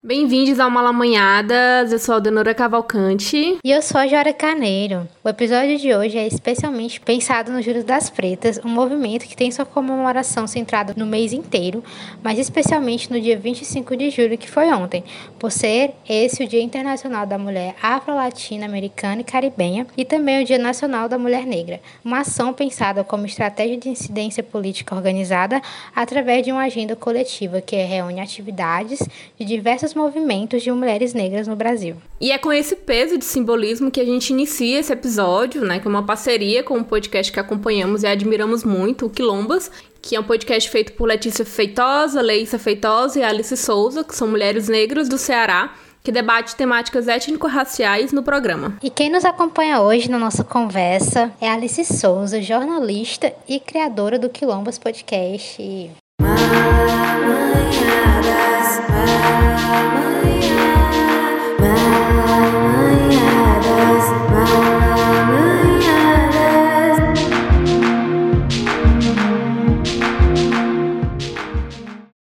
Bem-vindos ao Malamanhadas, eu sou a Aldenora Cavalcante. E eu sou a Jora Caneiro. O episódio de hoje é especialmente pensado no Júlio das Pretas, um movimento que tem sua comemoração centrada no mês inteiro, mas especialmente no dia 25 de julho, que foi ontem, por ser esse o Dia Internacional da Mulher Afro-Latina, Americana e Caribenha, e também o Dia Nacional da Mulher Negra, uma ação pensada como estratégia de incidência política organizada através de uma agenda coletiva que reúne atividades de diversas diversos movimentos de mulheres negras no Brasil. E é com esse peso de simbolismo que a gente inicia esse episódio, né, com uma parceria com um podcast que acompanhamos e admiramos muito, o Quilombas, que é um podcast feito por Letícia Feitosa, Leísa Feitosa e Alice Souza, que são mulheres negras do Ceará, que debate temáticas étnico-raciais no programa. E quem nos acompanha hoje na nossa conversa é Alice Souza, jornalista e criadora do Quilombas Podcast.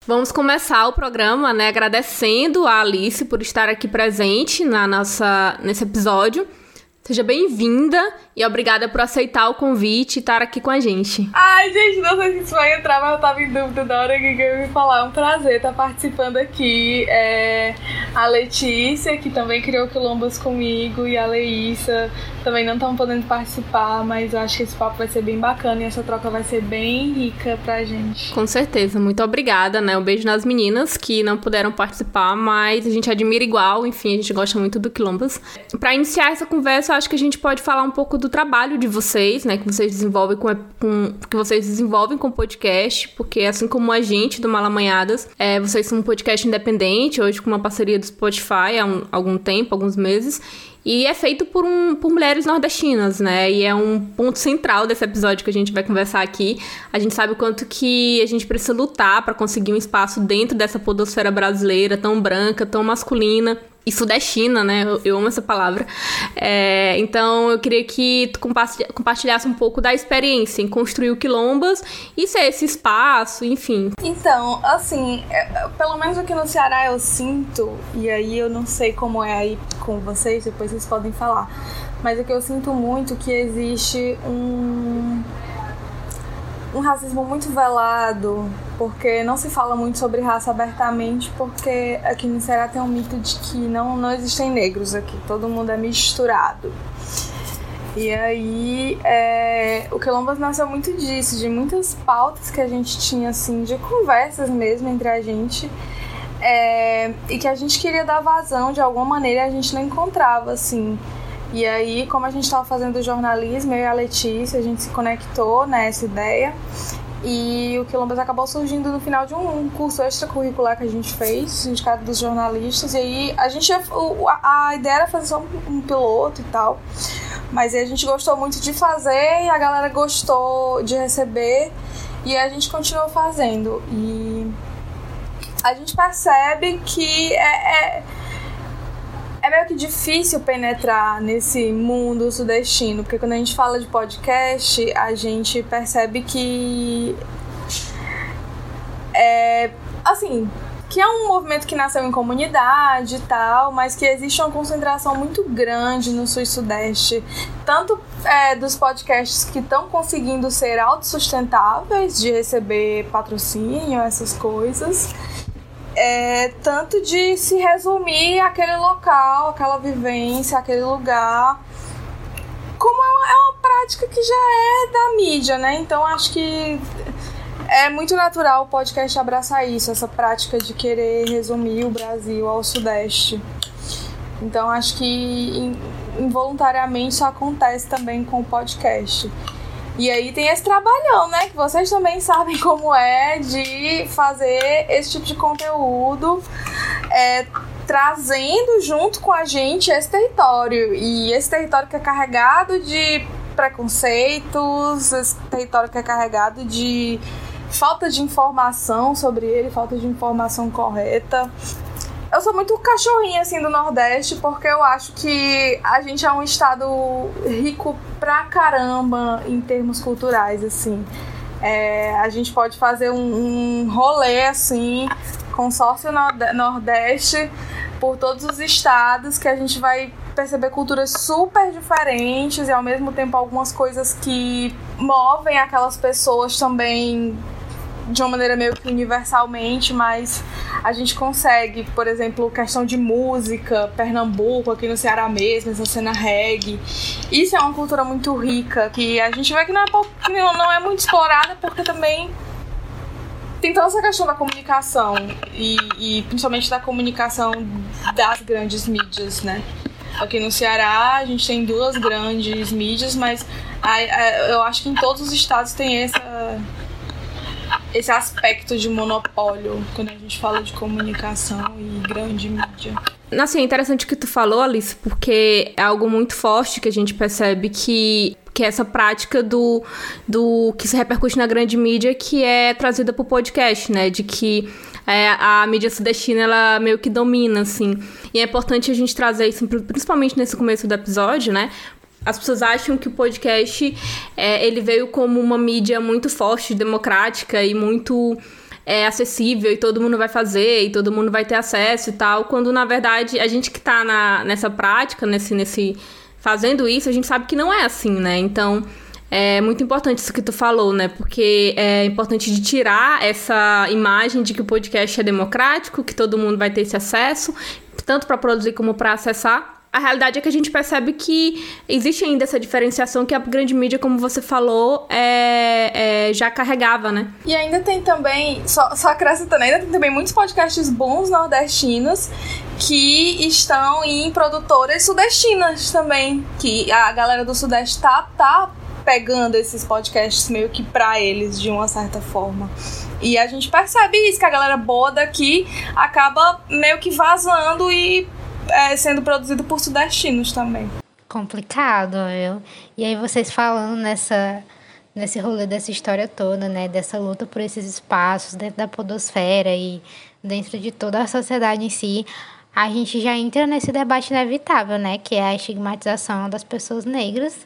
Vamos começar o programa, né, agradecendo a Alice por estar aqui presente na nossa nesse episódio. Seja bem-vinda e obrigada por aceitar o convite e estar aqui com a gente. Ai, gente, não sei se isso vai entrar, mas eu tava em dúvida da hora que eu ia falar. É um prazer estar participando aqui. É a Letícia, que também criou Quilombos comigo, e a Leísa também não estão podendo participar, mas eu acho que esse papo vai ser bem bacana e essa troca vai ser bem rica pra gente. Com certeza, muito obrigada, né? Um beijo nas meninas que não puderam participar, mas a gente admira igual, enfim, a gente gosta muito do Quilombas. Para iniciar essa conversa, eu acho que a gente pode falar um pouco do trabalho de vocês, né? Que vocês desenvolvem com, com que vocês desenvolvem com podcast, porque assim como a gente do Malamanhadas, é, vocês são um podcast independente, hoje com uma parceria do Spotify há um, algum tempo, alguns meses. E é feito por, um, por mulheres nordestinas, né? E é um ponto central desse episódio que a gente vai conversar aqui. A gente sabe o quanto que a gente precisa lutar para conseguir um espaço dentro dessa podosfera brasileira tão branca, tão masculina e sudestina, né? Eu, eu amo essa palavra. É, então eu queria que tu compartilhasse um pouco da experiência em construir o Quilombas e ser esse espaço, enfim. Então, assim, é, pelo menos aqui no Ceará eu sinto, e aí eu não sei como é aí com vocês, depois vocês podem falar, mas é que eu sinto muito que existe um um racismo muito velado, porque não se fala muito sobre raça abertamente, porque aqui no Ceará tem um mito de que não, não existem negros aqui, todo mundo é misturado. E aí, é, o Quilombas nasceu muito disso, de muitas pautas que a gente tinha, assim, de conversas mesmo entre a gente, é, e que a gente queria dar vazão de alguma maneira a gente não encontrava, assim. E aí, como a gente estava fazendo jornalismo, eu e a Letícia, a gente se conectou nessa ideia. E o Quilombas acabou surgindo no final de um curso extracurricular que a gente fez, Sindicato dos Jornalistas. E aí a gente a, ideia era fazer só um, um, piloto e tal. Mas aí a gente gostou muito de fazer e a galera gostou de receber e a gente continuou fazendo. E a gente percebe que é, é é meio que difícil penetrar nesse mundo sudestino, porque quando a gente fala de podcast, a gente percebe que é assim, que é um movimento que nasceu em comunidade e tal, mas que existe uma concentração muito grande no sul e sudeste, tanto é, dos podcasts que estão conseguindo ser autossustentáveis, de receber patrocínio, essas coisas, é, tanto de se resumir aquele local, aquela vivência, aquele lugar, como é uma, é uma prática que já é da mídia, né? Então acho que é muito natural o podcast abraçar isso, essa prática de querer resumir o Brasil ao Sudeste. Então acho que involuntariamente isso acontece também com o podcast. E aí tem esse trabalhão, né? Que vocês também sabem como é de fazer esse tipo de conteúdo. É, trazendo junto com a gente esse território. E esse território que é carregado de preconceitos, esse território que é carregado de falta de informação sobre ele, falta de informação correta. Eu sou muito cachorrinha assim do Nordeste porque eu acho que a gente é um estado rico pra caramba em termos culturais assim. É, a gente pode fazer um, um rolê assim consórcio Nordeste por todos os estados que a gente vai perceber culturas super diferentes e ao mesmo tempo algumas coisas que movem aquelas pessoas também de uma maneira meio que universalmente, mas a gente consegue, por exemplo, questão de música, Pernambuco, aqui no Ceará mesmo, essa cena reggae. Isso é uma cultura muito rica, que a gente vê que não é, que não é muito explorada, porque também tem toda essa questão da comunicação, e, e principalmente da comunicação das grandes mídias, né? Aqui no Ceará a gente tem duas grandes mídias, mas eu acho que em todos os estados tem essa esse aspecto de monopólio quando a gente fala de comunicação e grande mídia. Assim, é interessante o que tu falou, Alice, porque é algo muito forte que a gente percebe que que é essa prática do, do que se repercute na grande mídia, que é trazida pro podcast, né? De que é, a mídia sudestina, ela meio que domina, assim. E é importante a gente trazer isso, principalmente nesse começo do episódio, né? As pessoas acham que o podcast é, ele veio como uma mídia muito forte, democrática e muito é, acessível e todo mundo vai fazer e todo mundo vai ter acesso e tal, quando na verdade a gente que está nessa prática, nesse, nesse fazendo isso, a gente sabe que não é assim, né? Então é muito importante isso que tu falou, né? Porque é importante de tirar essa imagem de que o podcast é democrático, que todo mundo vai ter esse acesso, tanto para produzir como para acessar a realidade é que a gente percebe que existe ainda essa diferenciação que a grande mídia, como você falou, é, é, já carregava, né? E ainda tem também, só, só acrescentando, ainda tem também muitos podcasts bons nordestinos que estão em produtoras sudestinas também, que a galera do Sudeste tá, tá pegando esses podcasts meio que pra eles, de uma certa forma. E a gente percebe isso, que a galera boa daqui acaba meio que vazando e é, sendo produzido por sudestinos também. Complicado, viu? E aí vocês falando nessa nesse rolê dessa história toda, né, dessa luta por esses espaços dentro da podosfera e dentro de toda a sociedade em si, a gente já entra nesse debate inevitável, né, que é a estigmatização das pessoas negras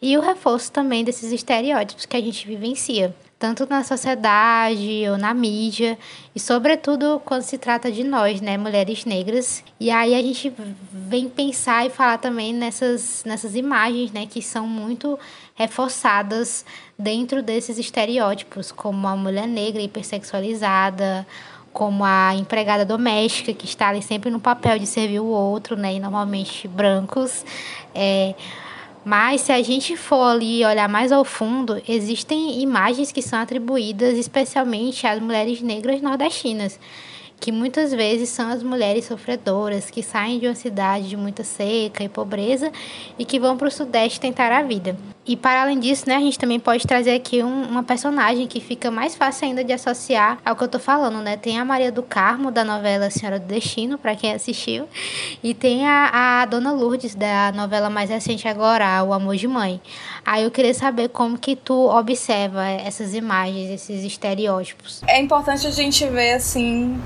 e o reforço também desses estereótipos que a gente vivencia tanto na sociedade ou na mídia, e sobretudo quando se trata de nós, né, mulheres negras. E aí a gente vem pensar e falar também nessas, nessas imagens, né, que são muito reforçadas dentro desses estereótipos, como a mulher negra hipersexualizada, como a empregada doméstica que está ali sempre no papel de servir o outro, né, e normalmente brancos. É, mas se a gente for ali olhar mais ao fundo, existem imagens que são atribuídas especialmente às mulheres negras nordestinas que muitas vezes são as mulheres sofredoras que saem de uma cidade de muita seca e pobreza e que vão para o Sudeste tentar a vida. E para além disso, né, a gente também pode trazer aqui um, uma personagem que fica mais fácil ainda de associar ao que eu tô falando, né? Tem a Maria do Carmo, da novela Senhora do Destino, para quem assistiu, e tem a, a Dona Lourdes, da novela mais recente agora, O Amor de Mãe. Aí eu queria saber como que tu observa essas imagens, esses estereótipos. É importante a gente ver, assim,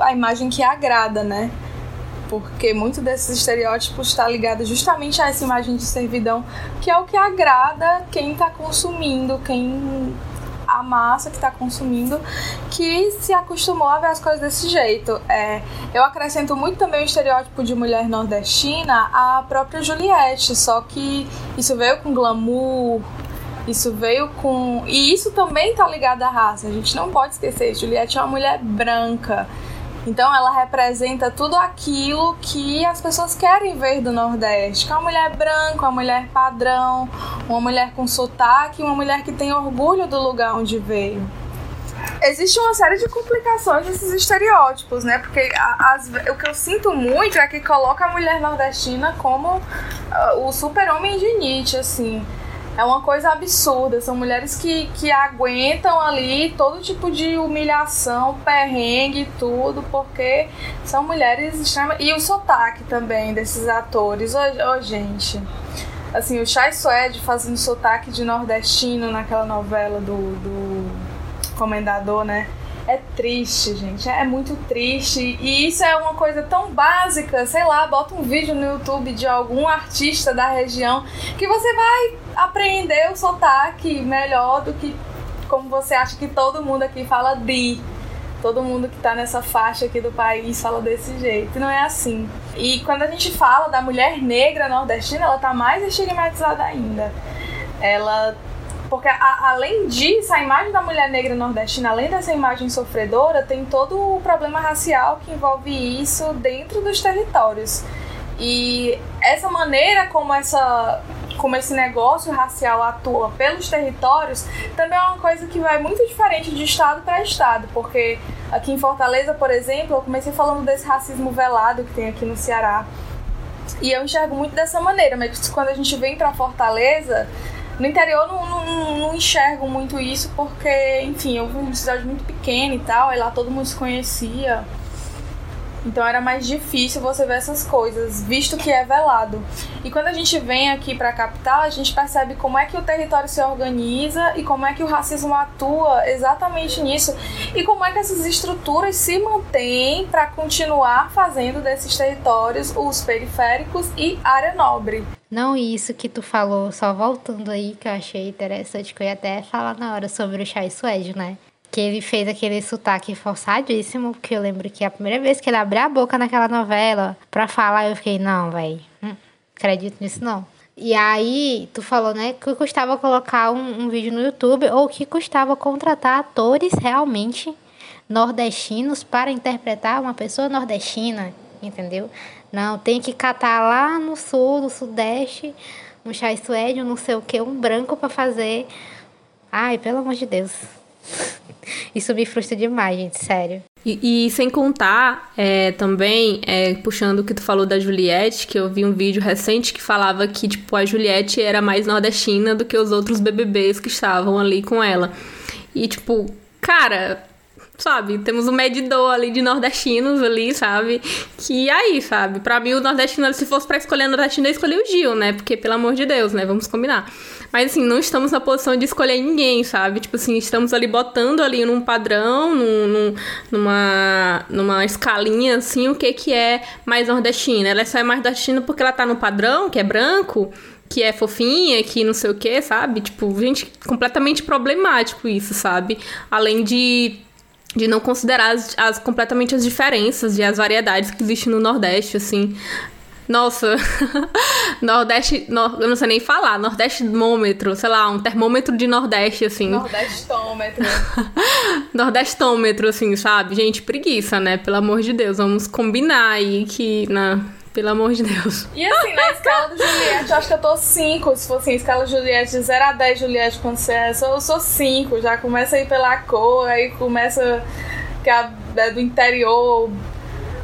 a imagem que agrada, né? Porque muito desses estereótipos está ligado justamente a essa imagem de servidão, que é o que agrada quem está consumindo, quem a massa que está consumindo, que se acostumou a ver as coisas desse jeito. É, eu acrescento muito também o estereótipo de mulher nordestina à própria Juliette, só que isso veio com glamour, isso veio com. E isso também está ligado à raça, a gente não pode esquecer. Juliette é uma mulher branca então ela representa tudo aquilo que as pessoas querem ver do Nordeste, que é uma mulher branca, uma mulher padrão, uma mulher com sotaque, uma mulher que tem orgulho do lugar onde veio. Existe uma série de complicações desses estereótipos, né? Porque as, o que eu sinto muito é que coloca a mulher nordestina como uh, o super-homem de Nietzsche, assim. É uma coisa absurda. São mulheres que, que aguentam ali todo tipo de humilhação, perrengue, tudo, porque são mulheres extremas. E o sotaque também desses atores. Ô, oh, oh, gente. Assim, o Chai Suede fazendo sotaque de nordestino naquela novela do, do Comendador, né? É triste, gente. É muito triste. E isso é uma coisa tão básica. Sei lá, bota um vídeo no YouTube de algum artista da região que você vai aprender o sotaque melhor do que como você acha que todo mundo aqui fala de. todo mundo que tá nessa faixa aqui do país fala desse jeito. Não é assim. E quando a gente fala da mulher negra nordestina, ela tá mais estigmatizada ainda. Ela porque a, além disso, a imagem da mulher negra nordestina, além dessa imagem sofredora, tem todo o problema racial que envolve isso dentro dos territórios. E essa maneira como essa como esse negócio racial atua pelos territórios também é uma coisa que vai muito diferente de estado para estado, porque aqui em Fortaleza, por exemplo, eu comecei falando desse racismo velado que tem aqui no Ceará. E eu enxergo muito dessa maneira, mas quando a gente vem para Fortaleza, no interior não, não, não, enxergo muito isso porque, enfim, eu vim de uma cidade muito pequena e tal, e lá todo mundo se conhecia. Então era mais difícil você ver essas coisas, visto que é velado. E quando a gente vem aqui para a capital, a gente percebe como é que o território se organiza e como é que o racismo atua exatamente nisso e como é que essas estruturas se mantêm para continuar fazendo desses territórios os periféricos e área nobre. Não isso que tu falou, só voltando aí, que eu achei interessante, que eu ia até falar na hora sobre o Chai Suede, né? Que ele fez aquele sotaque forçadíssimo, porque eu lembro que a primeira vez que ele abriu a boca naquela novela pra falar, eu fiquei, não, velho, hum, acredito nisso não. E aí, tu falou, né, que custava colocar um, um vídeo no YouTube ou que custava contratar atores realmente nordestinos para interpretar uma pessoa nordestina, entendeu? Não, tem que catar lá no sul, no sudeste, um suede, um não sei o que, um branco para fazer. Ai, pelo amor de Deus. Isso me frustra demais, gente, sério. E, e sem contar, é, também, é, puxando o que tu falou da Juliette, que eu vi um vídeo recente que falava que, tipo, a Juliette era mais nordestina do que os outros BBBs que estavam ali com ela. E, tipo, cara, sabe? Temos um medidor ali de nordestinos ali, sabe? Que aí, sabe? Pra mim, o nordestino, se fosse pra escolher nordestino, eu escolhi o Gil, né? Porque, pelo amor de Deus, né? Vamos combinar. Mas, assim, não estamos na posição de escolher ninguém, sabe? Tipo assim, estamos ali botando ali num padrão, num, num, numa, numa escalinha, assim, o que que é mais nordestina. Ela só é mais nordestina porque ela tá no padrão, que é branco, que é fofinha, que não sei o que, sabe? Tipo, gente, completamente problemático isso, sabe? Além de de não considerar as, as, completamente as diferenças e as variedades que existem no Nordeste, assim. Nossa, Nordeste, no, eu não sei nem falar, Nordestimômetro, sei lá, um termômetro de Nordeste, assim. Nordestômetro. Nordestômetro, assim, sabe? Gente, preguiça, né? Pelo amor de Deus, vamos combinar aí que na, pelo amor de Deus. E assim, na escala do Juliette, eu acho que eu tô 5. Se fosse assim, escala Juliette de 0 a 10, Juliette, quando você é, eu sou 5. Já começa aí pela cor, aí começa que é do interior,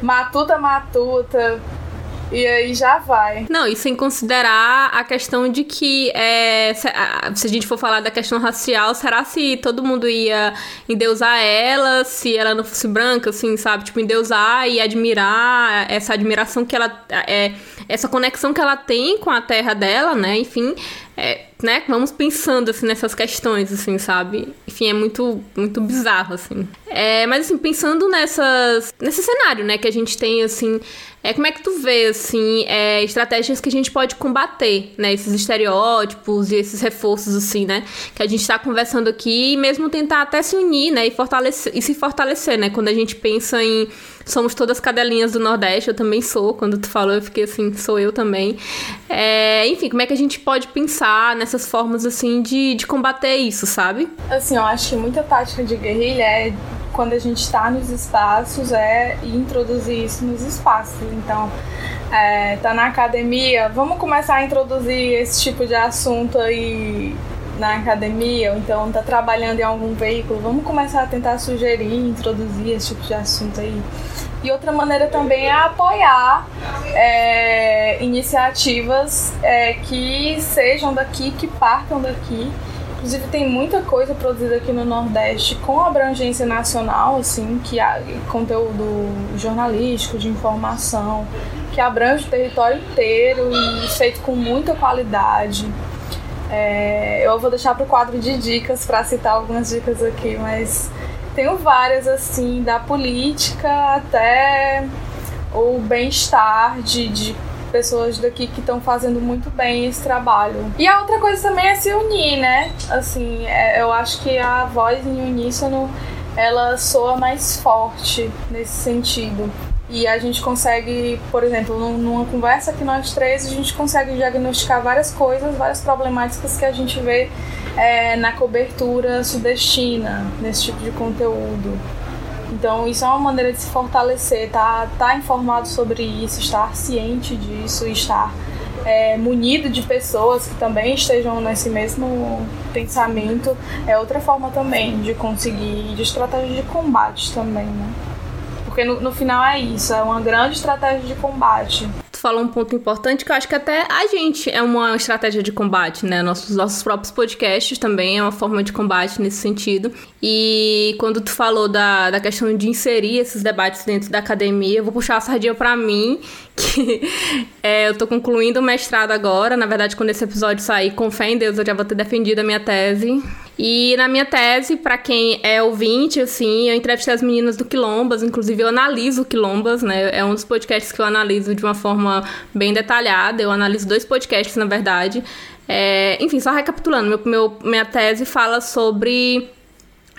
matuta, matuta. E aí já vai. Não, e sem considerar a questão de que, é, se, a, se, a gente for falar da questão racial, será se todo mundo ia endeusar ela, se ela não fosse branca, assim, sabe? Tipo, endeusar e admirar essa admiração que ela. É, essa conexão que ela tem com a terra dela, né? Enfim, é, né? Vamos pensando, assim, nessas questões, assim, sabe? Enfim, é muito, muito bizarro, assim. É, mas, assim, pensando nessas, nesse cenário, né, que a gente tem, assim, é, como é que tu vê, assim, é, estratégias que a gente pode combater, né? Esses estereótipos e esses reforços, assim, né? Que a gente tá conversando aqui e mesmo tentar até se unir, né? E, fortalecer, e se fortalecer, né? Quando a gente pensa em somos todas cadelinhas do Nordeste, eu também sou. Quando tu falou, eu fiquei assim, sou eu também. É, enfim, como é que a gente pode pensar nessas formas, assim, de, de combater isso, sabe? Assim, eu acho que muita tática de guerrilha é quando a gente está nos espaços é introduzir isso nos espaços. Então, é, tá na academia, vamos começar a introduzir esse tipo de assunto aí na academia, ou então tá trabalhando em algum veículo, vamos começar a tentar sugerir, introduzir esse tipo de assunto aí. E outra maneira também é apoiar é, iniciativas é, que sejam daqui, que partam daqui Inclusive tem muita coisa produzida aqui no Nordeste com abrangência nacional, assim, que conteúdo jornalístico, de informação, que abrange o território inteiro e feito com muita qualidade. É, eu vou deixar para o quadro de dicas para citar algumas dicas aqui, mas tenho várias assim, da política até o bem-estar de, de pessoas daqui que estão fazendo muito bem esse trabalho. E a outra coisa também é se unir, né? Assim, é, eu acho que a voz em uníssono ela soa mais forte nesse sentido. E a gente consegue, por exemplo, numa conversa que nós três, a gente consegue diagnosticar várias coisas, várias problemáticas que a gente vê é, na cobertura sudestina, nesse tipo de conteúdo. Então, isso é uma maneira de se fortalecer, tá, tá informado sobre isso, estar ciente disso, estar é, munido de pessoas que também estejam nesse mesmo pensamento, é outra forma também de conseguir, de estratégia de combate também, né? Porque no, no final é isso, é uma grande estratégia de combate. Tu falou um ponto importante que eu acho que até a gente é uma estratégia de combate, né? Nossos, nossos próprios podcasts também é uma forma de combate nesse sentido. E quando tu falou da, da questão de inserir esses debates dentro da academia, eu vou puxar a sardinha para mim, que é, eu tô concluindo o mestrado agora. Na verdade, quando esse episódio sair, com fé em Deus, eu já vou ter defendido a minha tese. E na minha tese, para quem é ouvinte, assim, eu entrevistei as meninas do Quilombas, inclusive eu analiso Quilombas, né? É um dos podcasts que eu analiso de uma forma bem detalhada. Eu analiso dois podcasts, na verdade. É, enfim, só recapitulando, meu, meu, minha tese fala sobre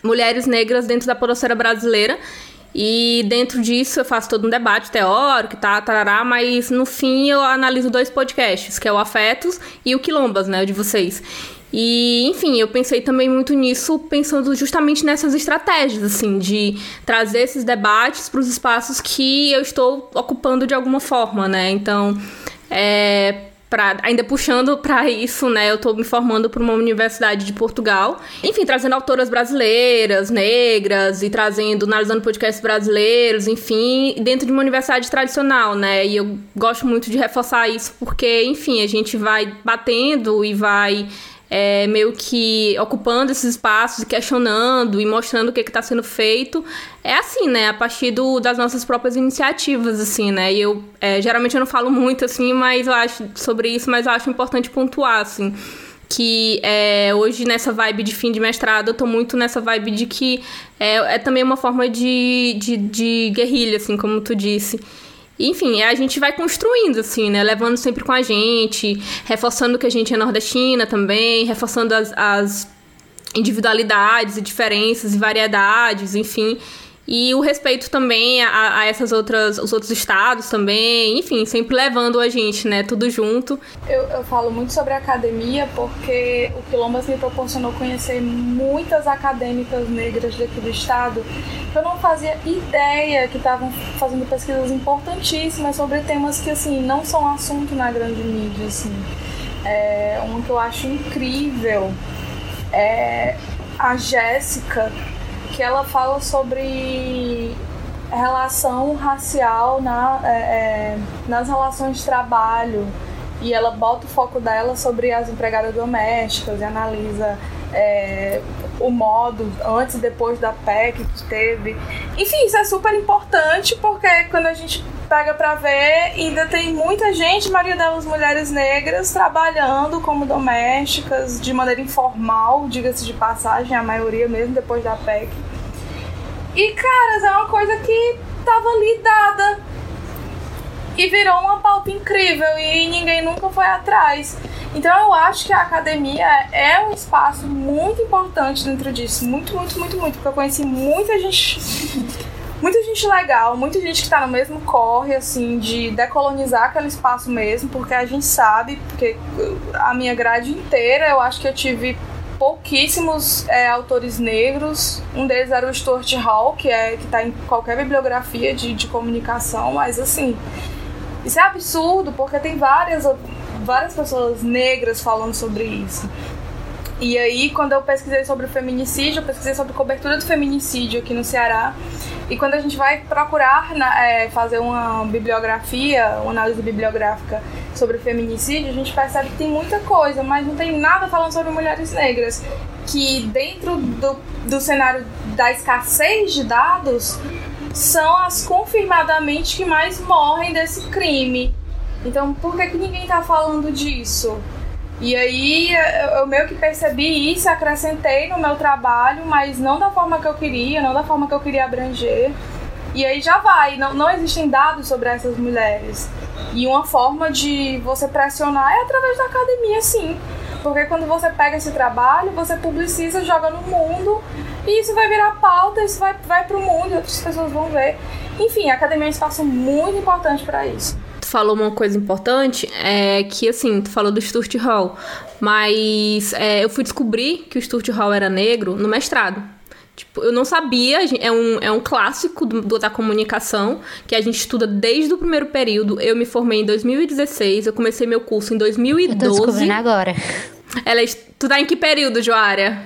mulheres negras dentro da podosfera brasileira. E dentro disso eu faço todo um debate teórico, tá, tarará, mas no fim eu analiso dois podcasts, que é o Afetos e o Quilombas, né, de vocês. E, enfim, eu pensei também muito nisso, pensando justamente nessas estratégias, assim, de trazer esses debates para os espaços que eu estou ocupando de alguma forma, né? Então, é, Pra, ainda puxando para isso, né? Eu estou me formando para uma universidade de Portugal. Enfim, trazendo autoras brasileiras, negras, e trazendo, analisando podcasts brasileiros, enfim, dentro de uma universidade tradicional, né? E eu gosto muito de reforçar isso porque, enfim, a gente vai batendo e vai é, meio que ocupando esses espaços, questionando e mostrando o que está sendo feito. É assim, né? A partir do, das nossas próprias iniciativas, assim, né? E eu, é, geralmente eu não falo muito, assim, mas acho sobre isso, mas acho importante pontuar, assim que é, hoje nessa vibe de fim de mestrado eu tô muito nessa vibe de que é, é também uma forma de, de, de guerrilha, assim, como tu disse. Enfim, a gente vai construindo, assim, né? Levando sempre com a gente, reforçando que a gente é nordestina também, reforçando as, as individualidades e diferenças e variedades, enfim e o respeito também a, a, essas outras os outros estados também enfim sempre levando a gente né tudo junto. Eu, eu falo muito sobre academia porque o Quilombas me proporcionou conhecer muitas acadêmicas negras daqui do estado que eu não fazia ideia que estavam fazendo pesquisas importantíssimas sobre temas que assim não são assunto na grande mídia assim. É, um que eu acho incrível é a Jéssica que ela fala sobre relação racial na, é, é, nas relações de trabalho e ela bota o foco dela sobre as empregadas domésticas e analisa é, o modo antes e depois da PEC que teve. Enfim, isso é super importante porque quando a gente pega para ver, ainda tem muita gente, maioria delas mulheres negras, trabalhando como domésticas de maneira informal, diga-se de passagem, a maioria mesmo depois da PEC. E, caras, é uma coisa que tava ali dada e virou uma pauta incrível e ninguém nunca foi atrás. Então eu acho que a academia é um espaço muito importante dentro disso. Muito, muito, muito, muito. Porque eu conheci muita gente. Muita gente legal, muita gente que tá no mesmo corre, assim, de decolonizar aquele espaço mesmo, porque a gente sabe, porque a minha grade inteira eu acho que eu tive pouquíssimos é, autores negros. Um deles era o Stuart Hall, que é que está em qualquer bibliografia de, de comunicação, mas assim, isso é absurdo porque tem várias, várias pessoas negras falando sobre isso. E aí, quando eu pesquisei sobre o feminicídio, eu pesquisei sobre cobertura do feminicídio aqui no Ceará. E quando a gente vai procurar é, fazer uma bibliografia, uma análise bibliográfica sobre o feminicídio, a gente percebe que tem muita coisa, mas não tem nada falando sobre mulheres negras. Que dentro do, do cenário da escassez de dados, são as confirmadamente que mais morrem desse crime. Então, por que, que ninguém está falando disso? E aí eu meio que percebi isso, acrescentei no meu trabalho, mas não da forma que eu queria, não da forma que eu queria abranger. E aí já vai, não, não existem dados sobre essas mulheres. E uma forma de você pressionar é através da academia, sim. Porque quando você pega esse trabalho, você publiciza, joga no mundo E isso vai virar pauta, isso vai, vai pro mundo e outras pessoas vão ver. Enfim, a academia é um espaço muito importante para isso. Falou uma coisa importante, é que assim, tu falou do Stuart Hall, mas é, eu fui descobrir que o Stuart Hall era negro no mestrado. Tipo, eu não sabia, é um, é um clássico do, do, da comunicação que a gente estuda desde o primeiro período. Eu me formei em 2016, eu comecei meu curso em 2012. Eu tô descobrindo agora. Ela, tu tá em que período, Joária?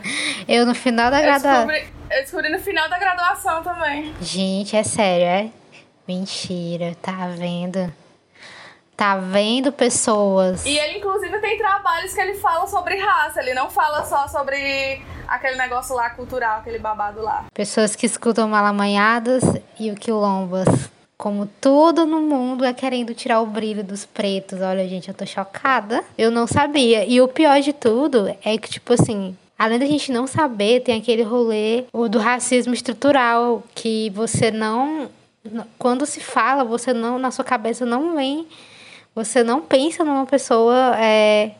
Eu no final da graduação. Eu descobri no final da graduação também. Gente, é sério, é? Mentira, tá vendo? Tá vendo pessoas. E ele, inclusive, tem trabalhos que ele fala sobre raça. Ele não fala só sobre aquele negócio lá cultural, aquele babado lá. Pessoas que escutam malamanhadas e o quilombas. Como tudo no mundo é querendo tirar o brilho dos pretos. Olha, gente, eu tô chocada. Eu não sabia. E o pior de tudo é que, tipo assim, além da gente não saber, tem aquele rolê o do racismo estrutural que você não quando se fala, você não na sua cabeça não vem, você não pensa numa pessoa é,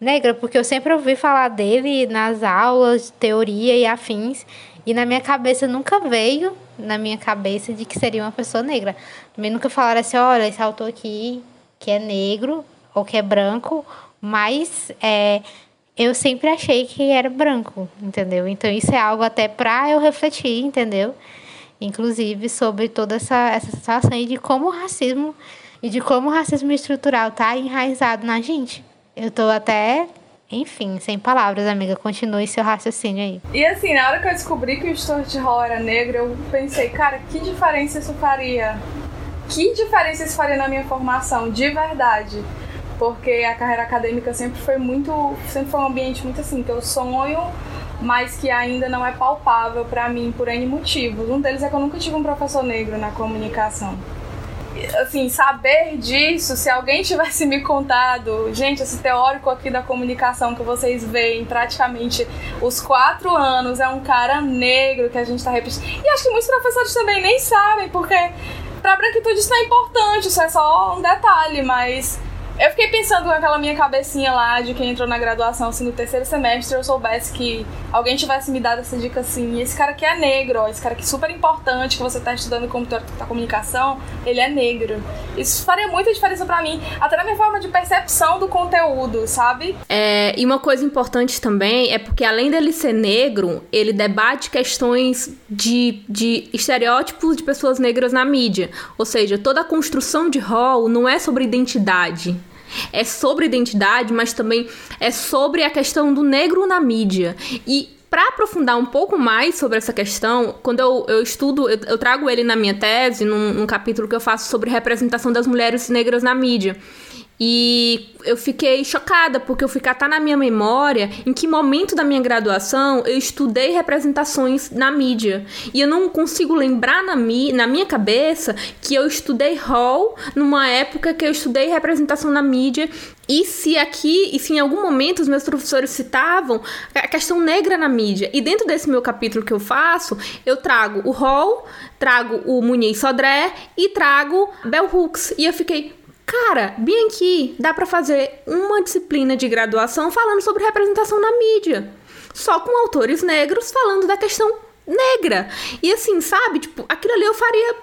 negra, porque eu sempre ouvi falar dele nas aulas, teoria e afins, e na minha cabeça nunca veio na minha cabeça de que seria uma pessoa negra. Também nunca falaram assim, olha, esse autor aqui que é negro ou que é branco, mas é, eu sempre achei que era branco, entendeu? Então isso é algo até para eu refletir, entendeu? Inclusive sobre toda essa, essa situação e de como o racismo e de como o racismo estrutural tá enraizado na gente. Eu tô até, enfim, sem palavras, amiga. Continue seu raciocínio aí. E assim, na hora que eu descobri que o Stuart Hall era negro, eu pensei, cara, que diferença isso faria? Que diferença isso faria na minha formação, de verdade? porque a carreira acadêmica sempre foi muito, sempre foi um ambiente muito assim que eu sonho, mas que ainda não é palpável para mim por N motivos. Um deles é que eu nunca tive um professor negro na comunicação. Assim, saber disso, se alguém tivesse me contado, gente, esse teórico aqui da comunicação que vocês veem praticamente os quatro anos é um cara negro que a gente está repetindo. E acho que muitos professores também nem sabem, porque para branquitude isso não é importante, isso é só um detalhe, mas eu fiquei pensando naquela minha cabecinha lá de quem entrou na graduação, assim, no terceiro semestre, eu soubesse que alguém tivesse me dado essa dica assim, esse cara aqui é negro, esse cara aqui é super importante que você tá estudando como teórico da comunicação, ele é negro. Isso faria muita diferença para mim, até na minha forma de percepção do conteúdo, sabe? É, e uma coisa importante também é porque além dele ser negro, ele debate questões de, de estereótipos de pessoas negras na mídia. Ou seja, toda a construção de rol não é sobre identidade é sobre identidade, mas também é sobre a questão do negro na mídia. E para aprofundar um pouco mais sobre essa questão, quando eu, eu estudo, eu, eu, trago ele na minha tese, num, num capítulo que eu faço sobre representação das mulheres negras na mídia. E eu fiquei chocada, porque eu fui catar na minha memória em que momento da minha graduação eu estudei representações na mídia. E eu não consigo lembrar na, mi na minha cabeça que eu estudei hall numa época que eu estudei representação na mídia. E se aqui, e se em algum momento os meus professores citavam a questão negra na mídia. E dentro desse meu capítulo que eu faço, eu trago o Hall, trago o Muniz Sodré e trago Bell Hooks. E eu fiquei, Cara, aqui dá para fazer uma disciplina de graduação falando sobre representação na mídia. Só com autores negros falando da questão negra. E assim, sabe? Tipo, aquilo ali eu faria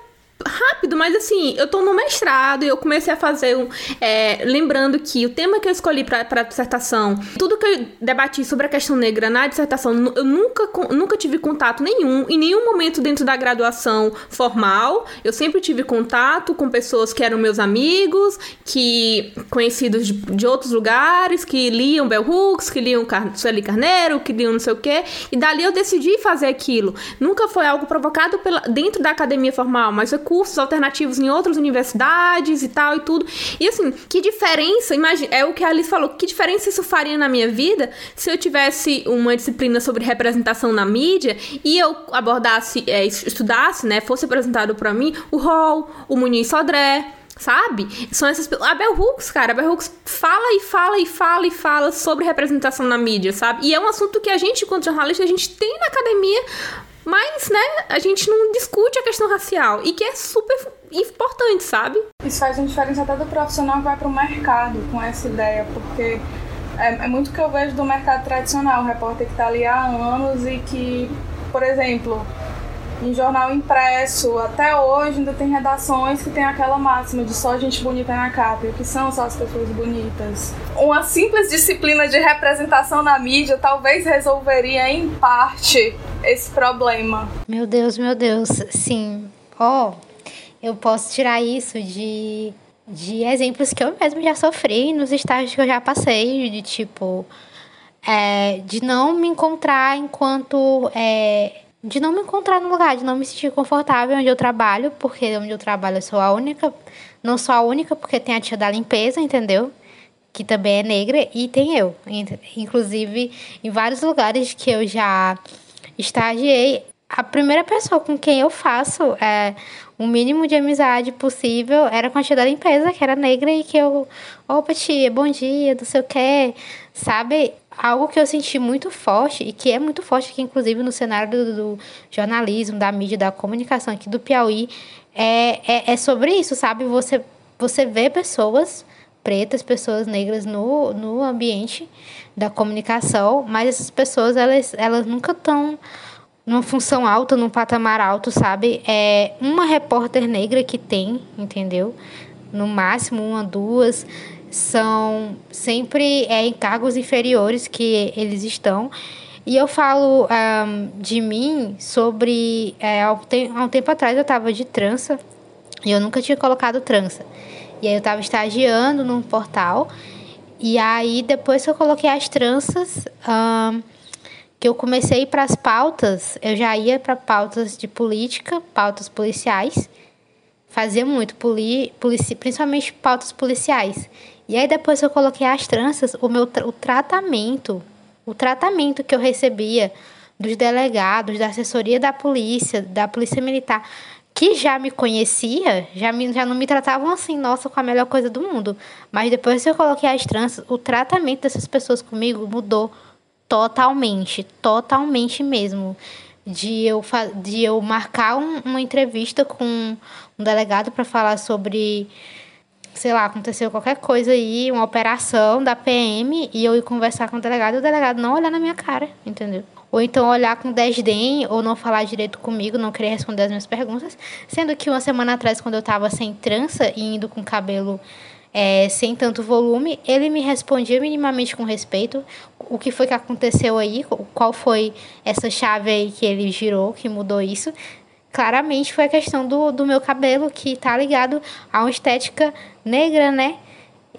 rápido, mas assim, eu tô no mestrado e eu comecei a fazer um. É, lembrando que o tema que eu escolhi pra, pra dissertação, tudo que eu debati sobre a questão negra na dissertação, eu nunca, nunca tive contato nenhum, em nenhum momento dentro da graduação formal. Eu sempre tive contato com pessoas que eram meus amigos, que conhecidos de, de outros lugares, que liam Bell Hooks, que liam Car Sueli Carneiro, que liam não sei o quê. E dali eu decidi fazer aquilo. Nunca foi algo provocado pela, dentro da academia formal, mas foi cursos alternativos em outras universidades e tal e tudo. E assim, que diferença, imagina, é o que a Alice falou, que diferença isso faria na minha vida se eu tivesse uma disciplina sobre representação na mídia e eu abordasse, é, estudasse, né, fosse apresentado para mim o Hall, o Muniz Sodré, sabe? São essas A Bell Hooks, cara, a Bell Hooks fala e fala e fala e fala sobre representação na mídia, sabe? E é um assunto que a gente, enquanto jornalista, a gente tem na academia, mas, né, a gente não discute a questão racial e que é super importante, sabe? Isso faz uma diferença até do profissional que vai para o mercado com essa ideia, porque é, é muito que eu vejo do mercado tradicional, o repórter que está ali há anos e que por exemplo, em jornal impresso, até hoje ainda tem redações que tem aquela máxima de só gente bonita na capa. E o que são só as pessoas bonitas? Uma simples disciplina de representação na mídia talvez resolveria, em parte, esse problema. Meu Deus, meu Deus, sim. Ó, oh, eu posso tirar isso de, de exemplos que eu mesmo já sofri nos estágios que eu já passei, de tipo. É, de não me encontrar enquanto é, de não me encontrar no lugar, de não me sentir confortável onde eu trabalho, porque onde eu trabalho eu sou a única, não sou a única, porque tem a tia da limpeza, entendeu? Que também é negra, e tem eu. Inclusive, em vários lugares que eu já estagiei, a primeira pessoa com quem eu faço é, o mínimo de amizade possível era com a tia da limpeza, que era negra, e que eu, opa tia, bom dia, não sei o que, sabe? Algo que eu senti muito forte e que é muito forte aqui, inclusive no cenário do, do jornalismo, da mídia, da comunicação aqui do Piauí, é, é, é, sobre isso, sabe? Você, você vê pessoas pretas, pessoas negras no, no ambiente da comunicação, mas essas pessoas, elas, elas nunca estão numa função alta, num patamar alto, sabe? É uma repórter negra que tem, entendeu? No máximo uma, duas são sempre é, em cargos inferiores que eles estão. E eu falo um, de mim sobre. É, há, um tempo atrás eu estava de trança e eu nunca tinha colocado trança. E aí eu estava estagiando num portal. E aí depois que eu coloquei as tranças, um, que eu comecei para as pautas, eu já ia para pautas de política, pautas policiais. Fazia muito, poli, polici, principalmente pautas policiais. E aí depois que eu coloquei as tranças, o meu o tratamento, o tratamento que eu recebia dos delegados, da assessoria da polícia, da polícia militar, que já me conhecia, já, me, já não me tratavam assim, nossa, com a melhor coisa do mundo. Mas depois que eu coloquei as tranças, o tratamento dessas pessoas comigo mudou totalmente, totalmente mesmo. De eu, de eu marcar um, uma entrevista com um delegado para falar sobre sei lá, aconteceu qualquer coisa aí, uma operação da PM, e eu ir conversar com o delegado e o delegado não olhar na minha cara, entendeu? Ou então olhar com desdém, ou não falar direito comigo, não querer responder as minhas perguntas. Sendo que uma semana atrás, quando eu tava sem trança e indo com cabelo é, sem tanto volume, ele me respondia minimamente com respeito. O que foi que aconteceu aí? Qual foi essa chave aí que ele girou, que mudou isso? Claramente foi a questão do, do meu cabelo, que tá ligado a uma estética negra, né?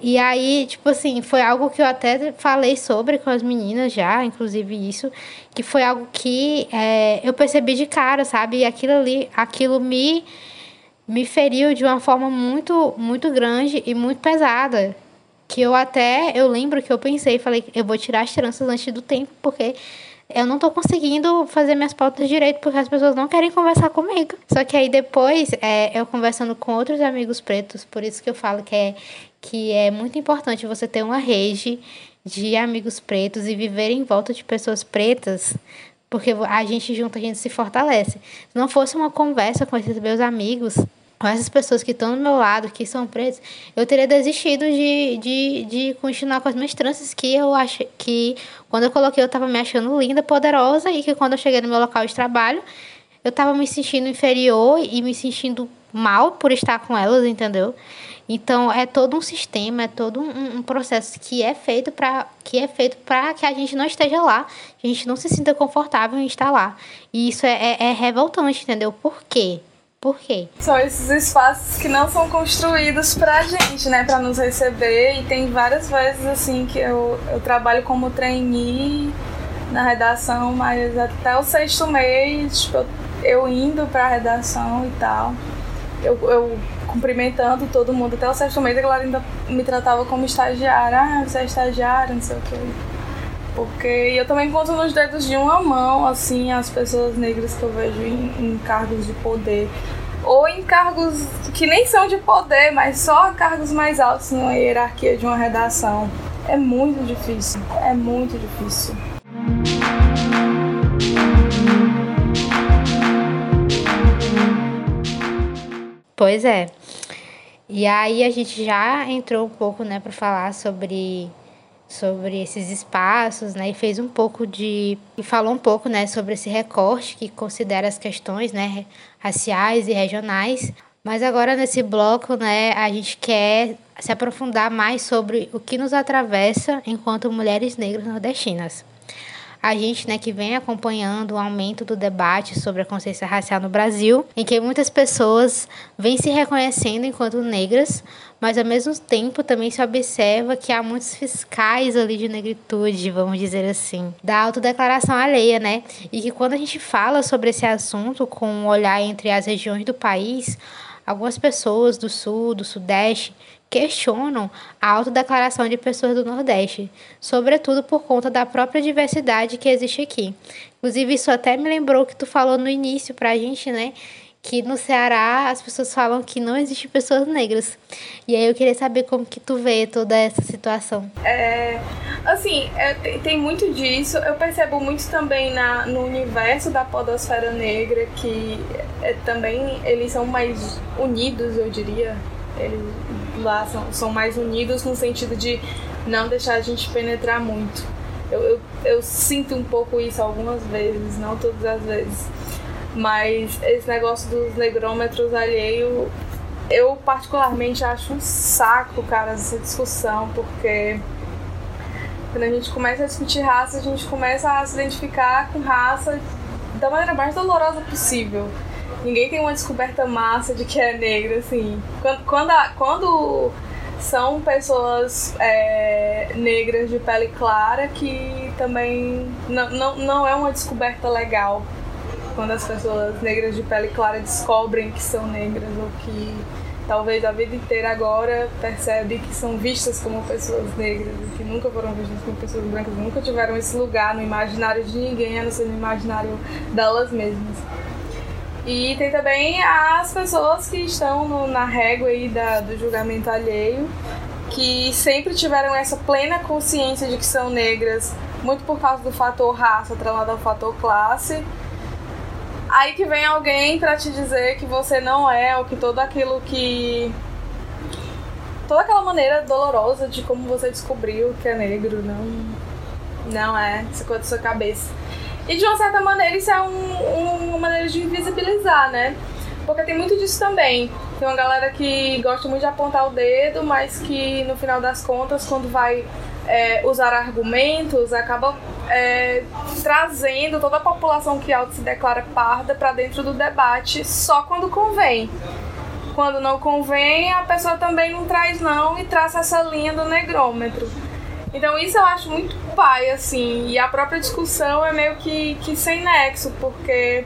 E aí, tipo assim, foi algo que eu até falei sobre com as meninas já, inclusive isso, que foi algo que é, eu percebi de cara, sabe? E aquilo ali, aquilo me, me feriu de uma forma muito, muito grande e muito pesada. Que eu até, eu lembro que eu pensei, falei, eu vou tirar as tranças antes do tempo, porque eu não tô conseguindo fazer minhas pautas direito porque as pessoas não querem conversar comigo. Só que aí depois, é, eu conversando com outros amigos pretos, por isso que eu falo que é, que é muito importante você ter uma rede de amigos pretos e viver em volta de pessoas pretas, porque a gente junto, a gente se fortalece. Se não fosse uma conversa com esses meus amigos, com essas pessoas que estão do meu lado, que são pretas, eu teria desistido de, de, de continuar com as minhas tranças, que eu acho que quando eu coloquei eu estava me achando linda, poderosa, e que quando eu cheguei no meu local de trabalho, eu estava me sentindo inferior e me sentindo mal por estar com elas, entendeu? Então é todo um sistema, é todo um, um processo que é feito para que é feito para que a gente não esteja lá, que a gente não se sinta confortável em estar lá. E isso é, é, é revoltante, entendeu? Por quê? Por quê? São esses espaços que não são construídos pra gente, né? Pra nos receber. E tem várias vezes, assim, que eu, eu trabalho como trainee na redação, mas até o sexto mês, tipo, eu, indo pra redação e tal. Eu, eu cumprimentando todo mundo até o sexto mês, a galera ainda me tratava como estagiária. Ah, você é estagiária, não sei o quê. Porque eu também conto nos dedos de uma mão, assim, as pessoas negras que eu vejo em, em cargos de poder. Ou em cargos que nem são de poder, mas só cargos mais altos na hierarquia de uma redação. É muito difícil. É muito difícil. Pois é. E aí a gente já entrou um pouco, né, para falar sobre sobre esses espaços, né, e fez um pouco de e falou um pouco, né, sobre esse recorte que considera as questões, né, raciais e regionais. Mas agora nesse bloco, né, a gente quer se aprofundar mais sobre o que nos atravessa enquanto mulheres negras nordestinas a gente né, que vem acompanhando o aumento do debate sobre a consciência racial no Brasil, em que muitas pessoas vêm se reconhecendo enquanto negras, mas ao mesmo tempo também se observa que há muitos fiscais ali de negritude, vamos dizer assim, da autodeclaração alheia, né? E que quando a gente fala sobre esse assunto com um olhar entre as regiões do país, algumas pessoas do sul, do sudeste, questionam a autodeclaração de pessoas do Nordeste, sobretudo por conta da própria diversidade que existe aqui. Inclusive, isso até me lembrou que tu falou no início pra gente, né? Que no Ceará as pessoas falam que não existem pessoas negras. E aí eu queria saber como que tu vê toda essa situação. É, assim, é, tem muito disso. Eu percebo muito também na, no universo da podosfera negra que é, também eles são mais unidos, eu diria. Eles lá são, são mais unidos no sentido de não deixar a gente penetrar muito. Eu, eu, eu, sinto um pouco isso algumas vezes, não todas as vezes. Mas esse negócio dos negrômetros alheio, eu particularmente acho um saco, cara, essa discussão, porque quando a gente começa a discutir raça, a gente começa a se identificar com raça da maneira mais dolorosa possível ninguém tem uma descoberta massa de que é negro, assim. Quando, quando, a, quando são pessoas é, negras de pele clara que também não, não, não é uma descoberta legal quando as pessoas negras de pele clara descobrem que são negras ou que talvez a vida inteira agora percebem que são vistas como pessoas negras e que nunca foram vistas como pessoas brancas, nunca tiveram esse lugar no imaginário de ninguém, a não ser no imaginário delas mesmas. E tem também as pessoas que estão no, na régua aí da, do julgamento alheio, que sempre tiveram essa plena consciência de que são negras, muito por causa do fator raça atrelado ao fator classe. Aí que vem alguém para te dizer que você não é, ou que todo aquilo que. toda aquela maneira dolorosa de como você descobriu que é negro não. não é, ficou da sua cabeça. E de uma certa maneira isso é um, uma maneira de invisibilizar, né? Porque tem muito disso também. Tem uma galera que gosta muito de apontar o dedo, mas que no final das contas, quando vai é, usar argumentos, acaba é, trazendo toda a população que auto se declara parda para dentro do debate só quando convém. Quando não convém, a pessoa também não traz não e traça essa linha do negrômetro. Então isso eu acho muito pai, assim, e a própria discussão é meio que, que sem nexo, porque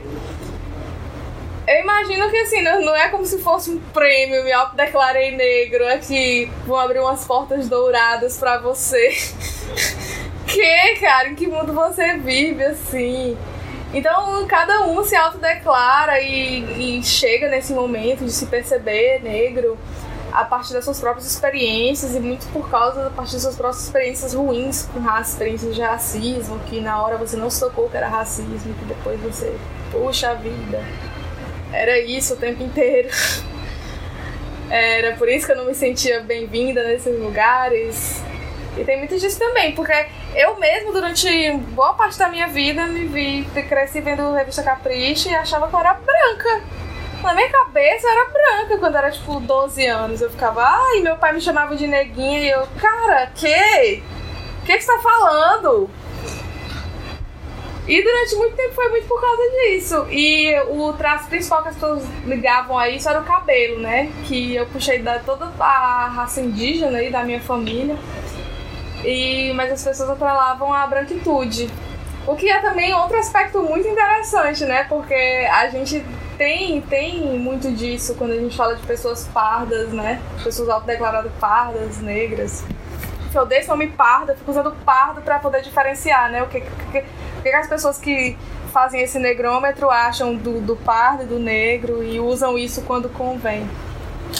eu imagino que assim, não é como se fosse um prêmio, me autodeclarei negro, aqui vão abrir umas portas douradas para você. que, cara, em que mundo você vive assim? Então cada um se autodeclara e, e chega nesse momento de se perceber negro a partir das suas próprias experiências e muito por causa da partir das suas próprias experiências ruins com raça, experiências de racismo, que na hora você não se tocou que era racismo, que depois você, puxa vida, era isso o tempo inteiro. Era por isso que eu não me sentia bem-vinda nesses lugares. E tem muito disso também, porque eu mesmo, durante boa parte da minha vida, me vi, cresci vendo revista Capricho e achava que eu era branca. Na minha cabeça eu era branca quando era tipo 12 anos. Eu ficava, ai, meu pai me chamava de neguinha e eu, cara, que? O que, você tá falando? E durante muito tempo foi muito por causa disso. E o traço principal que as pessoas ligavam a isso era o cabelo, né? Que eu puxei da toda a raça indígena aí da minha família. E, mas as pessoas atrelavam a branquitude. O que é também outro aspecto muito interessante, né? Porque a gente tem, tem muito disso quando a gente fala de pessoas pardas, né? Pessoas autodeclaradas pardas, negras. Eu dei nome parda, fico usando pardo para poder diferenciar, né? O que, que, que, as pessoas que fazem esse negrômetro acham do, do pardo e do negro e usam isso quando convém.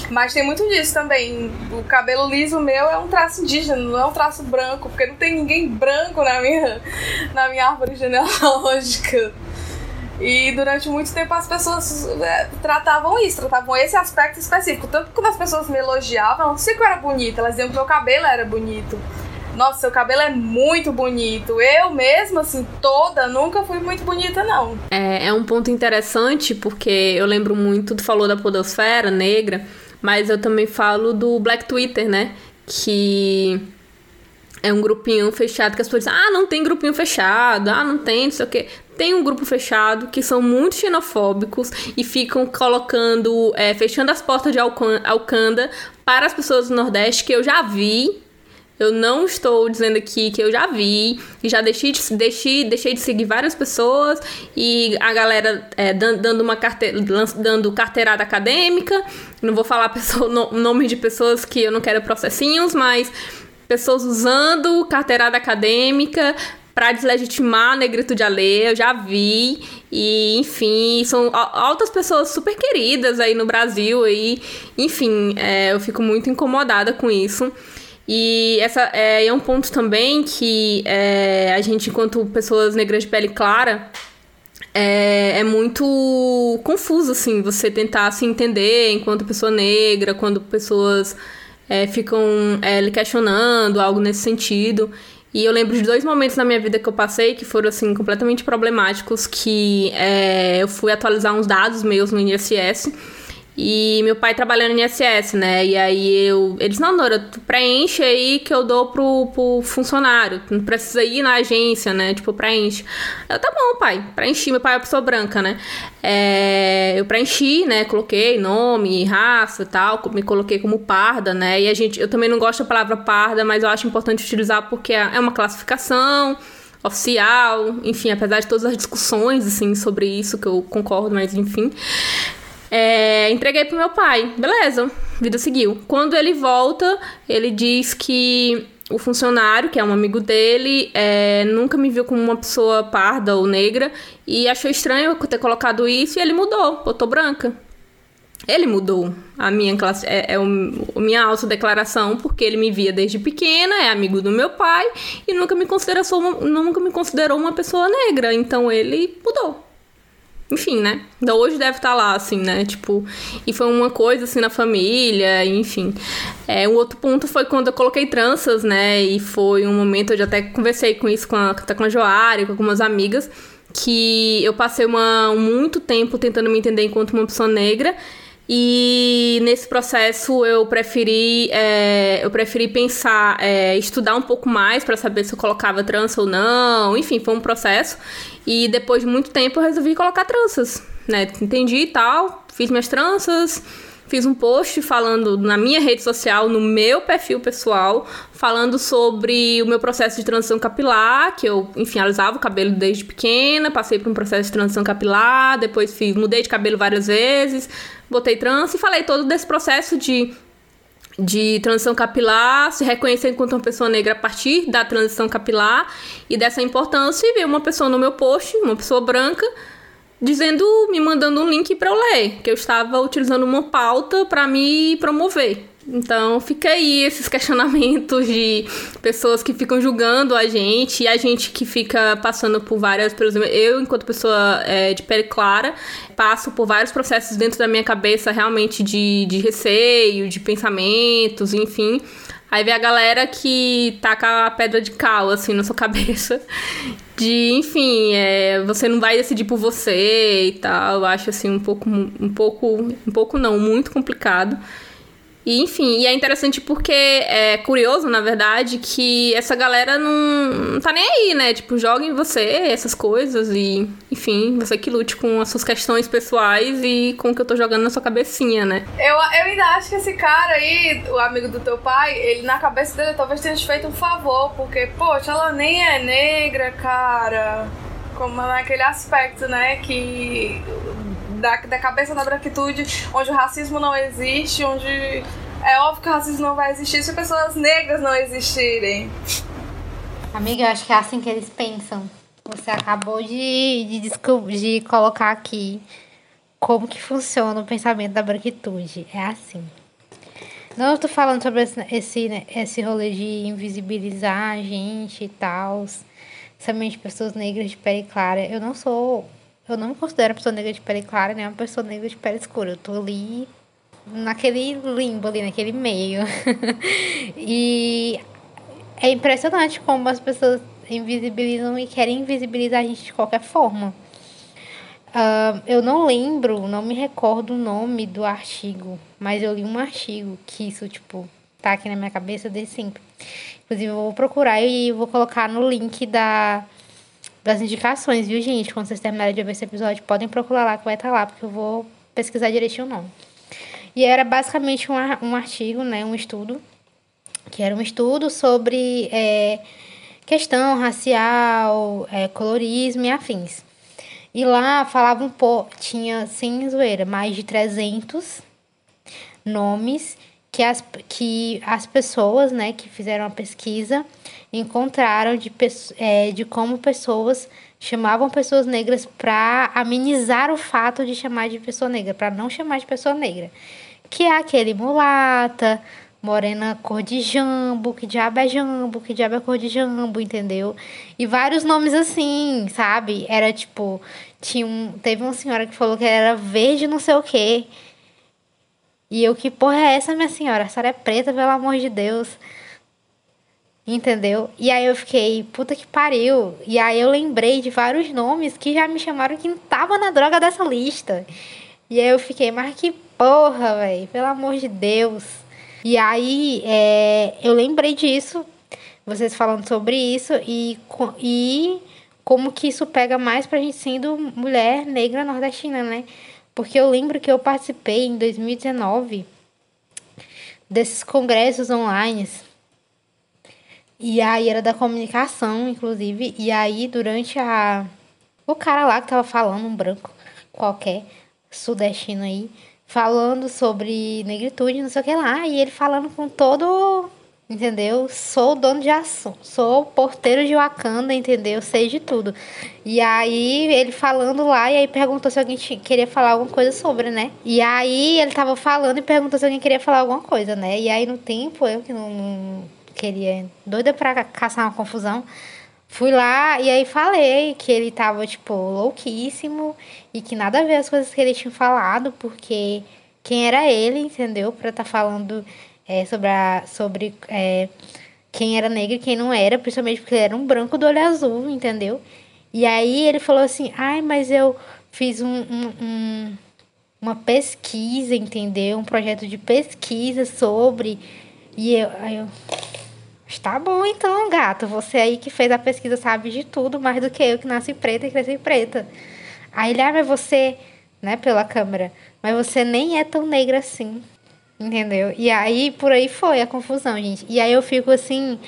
Mas tem muito disso também. O cabelo liso meu é um traço indígena, não é um traço branco, porque não tem ninguém branco na minha, na minha árvore genealógica. E durante muito tempo as pessoas é, tratavam isso, tratavam esse aspecto específico. Tanto que quando as pessoas me elogiavam, não sei que eu era bonita, elas diziam que meu cabelo era bonito. nossa, seu cabelo é muito bonito. Eu mesma, assim, toda, nunca fui muito bonita, não. É, é um ponto interessante, porque eu lembro muito, tu falou da podosfera negra, mas eu também falo do Black Twitter, né? Que é um grupinho fechado que as pessoas dizem, ah, não tem grupinho fechado, ah, não tem, não sei o quê. Tem um grupo fechado que são muito xenofóbicos e ficam colocando, é, fechando as portas de Alcanda para as pessoas do Nordeste, que eu já vi. Eu não estou dizendo aqui que eu já vi e já deixei de, deixei, deixei de seguir várias pessoas e a galera é, dando uma carteira, dando carteirada acadêmica. Não vou falar pessoa, nome de pessoas que eu não quero processinhos, mas pessoas usando carteirada acadêmica para deslegitimar a negritude alheia, eu já vi. E, enfim, são altas pessoas super queridas aí no Brasil. E, enfim, é, eu fico muito incomodada com isso. E essa é, é um ponto também que é, a gente, enquanto pessoas negras de pele clara, é, é, muito confuso, assim, você tentar se entender enquanto pessoa negra, quando pessoas é, ficam é, lhe questionando, algo nesse sentido. E eu lembro de dois momentos na minha vida que eu passei que foram, assim, completamente problemáticos, que é, eu fui atualizar uns dados meus no INSS e meu pai trabalhando no INSS, né? E aí eu. Eles, não, Nora, tu preenche aí que eu dou pro, pro funcionário. Não precisa ir na agência, né? Tipo, preenche. Eu, tá bom, pai. Preenchi. Meu pai é uma pessoa branca, né? É, eu preenchi, né? Coloquei nome, raça e tal. Me coloquei como parda, né? E a gente. Eu também não gosto da palavra parda, mas eu acho importante utilizar porque é, é uma classificação oficial, enfim, apesar de todas as discussões assim sobre isso que eu concordo, mas enfim. É, entreguei pro meu pai. Beleza, vida seguiu. Quando ele volta, ele diz que o funcionário, que é um amigo dele, é, nunca me viu como uma pessoa parda ou negra e achou estranho eu ter colocado isso e ele mudou, botou branca. Ele mudou a minha classe, é, é o, a minha autodeclaração porque ele me via desde pequena, é amigo do meu pai e nunca me considerou nunca me considerou uma pessoa negra, então ele mudou enfim, né? Então hoje deve estar tá lá, assim, né? Tipo, e foi uma coisa assim na família, enfim. É, um outro ponto foi quando eu coloquei tranças, né? E foi um momento, eu já até conversei com isso com a, até com a Joária, com algumas amigas, que eu passei uma, muito tempo tentando me entender enquanto uma pessoa negra. E nesse processo eu preferi, é, eu preferi pensar, é, estudar um pouco mais para saber se eu colocava trança ou não. Enfim, foi um processo. E depois de muito tempo eu resolvi colocar tranças, né? Entendi e tal, fiz minhas tranças, fiz um post falando na minha rede social, no meu perfil pessoal, falando sobre o meu processo de transição capilar, que eu, enfim, alisava o cabelo desde pequena, passei por um processo de transição capilar, depois fiz, mudei de cabelo várias vezes, botei trança e falei todo desse processo de de transição capilar, se reconhecer enquanto uma pessoa negra a partir da transição capilar e dessa importância e ver uma pessoa no meu post, uma pessoa branca, dizendo, me mandando um link para eu ler, que eu estava utilizando uma pauta para me promover. Então fica aí esses questionamentos de pessoas que ficam julgando a gente e a gente que fica passando por várias, por exemplo, eu enquanto pessoa é, de pele clara passo por vários processos dentro da minha cabeça realmente de, de receio, de pensamentos, enfim. Aí vem a galera que taca a pedra de cal, assim, na sua cabeça. De, enfim, é, você não vai decidir por você e tal. Eu acho, assim, um pouco, um pouco, um pouco não, muito complicado. E, enfim, e é interessante porque é curioso, na verdade, que essa galera não, tá nem aí, né? Tipo, joga em você essas coisas e, enfim, você que lute com as suas questões pessoais e com o que eu tô jogando na sua cabecinha, né? Eu, eu ainda acho que esse cara aí, o amigo do teu pai, ele na cabeça dele talvez tenha feito um favor, porque, poxa, ela nem é negra, cara. Como naquele aspecto, né? Que da, da cabeça da branquitude, onde o racismo não existe, onde é óbvio que o racismo não vai existir se pessoas negras não existirem. Amiga, eu acho que é assim que eles pensam. Você acabou de, de, de colocar aqui como que funciona o pensamento da branquitude. É assim. Não estou falando sobre esse, esse, né, esse rolê de invisibilizar a gente e tal, somente pessoas negras de pele clara. Eu não sou eu não me considero pessoa negra de pele clara, nem uma pessoa negra de pele escura. Eu tô ali naquele limbo ali, naquele meio. e é impressionante como as pessoas invisibilizam e querem invisibilizar a gente de qualquer forma. Uh, eu não lembro, não me recordo o nome do artigo, mas eu li um artigo que isso, tipo, tá aqui na minha cabeça desde sempre. Inclusive, eu vou procurar e vou colocar no link da, das indicações, viu, gente? Quando vocês terminarem de ver esse episódio, podem procurar lá que vai estar tá lá, porque eu vou pesquisar direitinho o nome. E era basicamente um, um artigo, né, um estudo, que era um estudo sobre é, questão racial, é, colorismo e afins. E lá falava um pouco, tinha, sem zoeira, mais de 300 nomes que as, que as pessoas né, que fizeram a pesquisa encontraram de, é, de como pessoas chamavam pessoas negras para amenizar o fato de chamar de pessoa negra, para não chamar de pessoa negra. Que é aquele mulata, morena cor de jambo, que diabo é jambo, que diabo é cor de jambo, entendeu? E vários nomes assim, sabe? Era tipo, tinha um, teve uma senhora que falou que era verde não sei o quê. E eu, que porra é essa, minha senhora? A senhora é preta, pelo amor de Deus. Entendeu? E aí eu fiquei, puta que pariu. E aí eu lembrei de vários nomes que já me chamaram que não tava na droga dessa lista. E aí eu fiquei, mas que porra, velho, pelo amor de Deus. E aí é, eu lembrei disso, vocês falando sobre isso, e, e como que isso pega mais pra gente sendo mulher negra nordestina, né? Porque eu lembro que eu participei em 2019 desses congressos online. E aí era da comunicação, inclusive. E aí, durante a. O cara lá que tava falando, um branco qualquer, sudestino aí, falando sobre negritude, não sei o que lá, e ele falando com todo, entendeu? Sou dono de ação, sou porteiro de Wakanda, entendeu? Sei de tudo. E aí ele falando lá, e aí perguntou se alguém queria falar alguma coisa sobre, né? E aí ele tava falando e perguntou se alguém queria falar alguma coisa, né? E aí no tempo, eu que não, queria, doida pra caçar uma confusão, Fui lá e aí falei que ele tava, tipo, louquíssimo e que nada a ver as coisas que ele tinha falado, porque quem era ele, entendeu? Pra tá falando é, sobre, a, sobre é, quem era negro e quem não era, principalmente porque ele era um branco do olho azul, entendeu? E aí ele falou assim: ai, mas eu fiz um, um, um uma pesquisa, entendeu? Um projeto de pesquisa sobre. E eu, aí eu Está bom então, gato. Você aí que fez a pesquisa sabe de tudo, mais do que eu que nasci preta e cresci preta. Aí ele, ah, mas você, né, pela câmera, mas você nem é tão negra assim. Entendeu? E aí por aí foi a confusão, gente. E aí eu fico assim,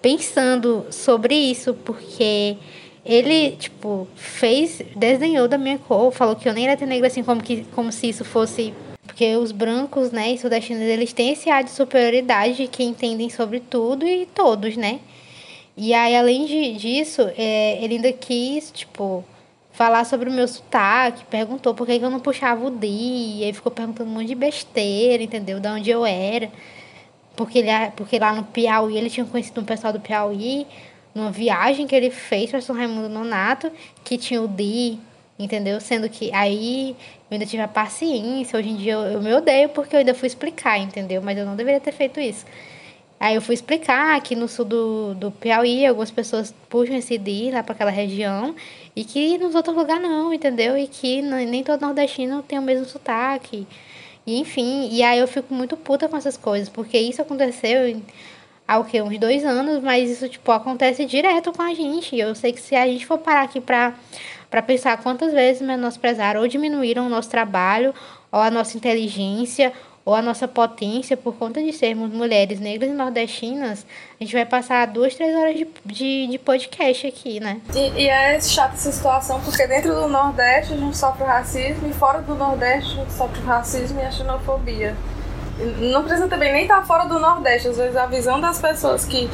pensando sobre isso, porque ele, tipo, fez, desenhou da minha cor, falou que eu nem era tão negra assim, como, que, como se isso fosse porque os brancos, né, e sudestinos, eles têm esse ar de superioridade que entendem sobre tudo e todos, né? E aí, além de, disso, é, ele ainda quis, tipo, falar sobre o meu sotaque, perguntou por que, eu não puxava o D, e aí ficou perguntando um monte de besteira, entendeu? De onde eu era. Porque, ele, porque lá no Piauí, ele tinha conhecido um pessoal do Piauí, numa viagem que ele fez para São Raimundo Nonato, que tinha o D, entendeu? Sendo que aí eu ainda tive a paciência. Hoje em dia eu, eu me odeio porque eu ainda fui explicar, entendeu? Mas eu não deveria ter feito isso. Aí eu fui explicar que no sul do, do Piauí algumas pessoas puxam esse dia lá para aquela região e que nos outros lugares não, entendeu? E que nem todo nordestino tem o mesmo sotaque. E, enfim, e aí eu fico muito puta com essas coisas, porque isso aconteceu há o quê? Uns dois anos, mas isso, tipo, acontece direto com a gente. Eu sei que se a gente for parar aqui pra para pensar quantas vezes menosprezaram ou diminuíram o nosso trabalho, ou a nossa inteligência, ou a nossa potência por conta de sermos mulheres negras e nordestinas, a gente vai passar duas, três horas de, de, de podcast aqui, né? E, e, é chata essa situação, porque dentro do Nordeste a gente sofre racismo e fora do Nordeste a gente sofre racismo e a xenofobia. Não precisa também nem estar fora do Nordeste, às vezes a visão das pessoas que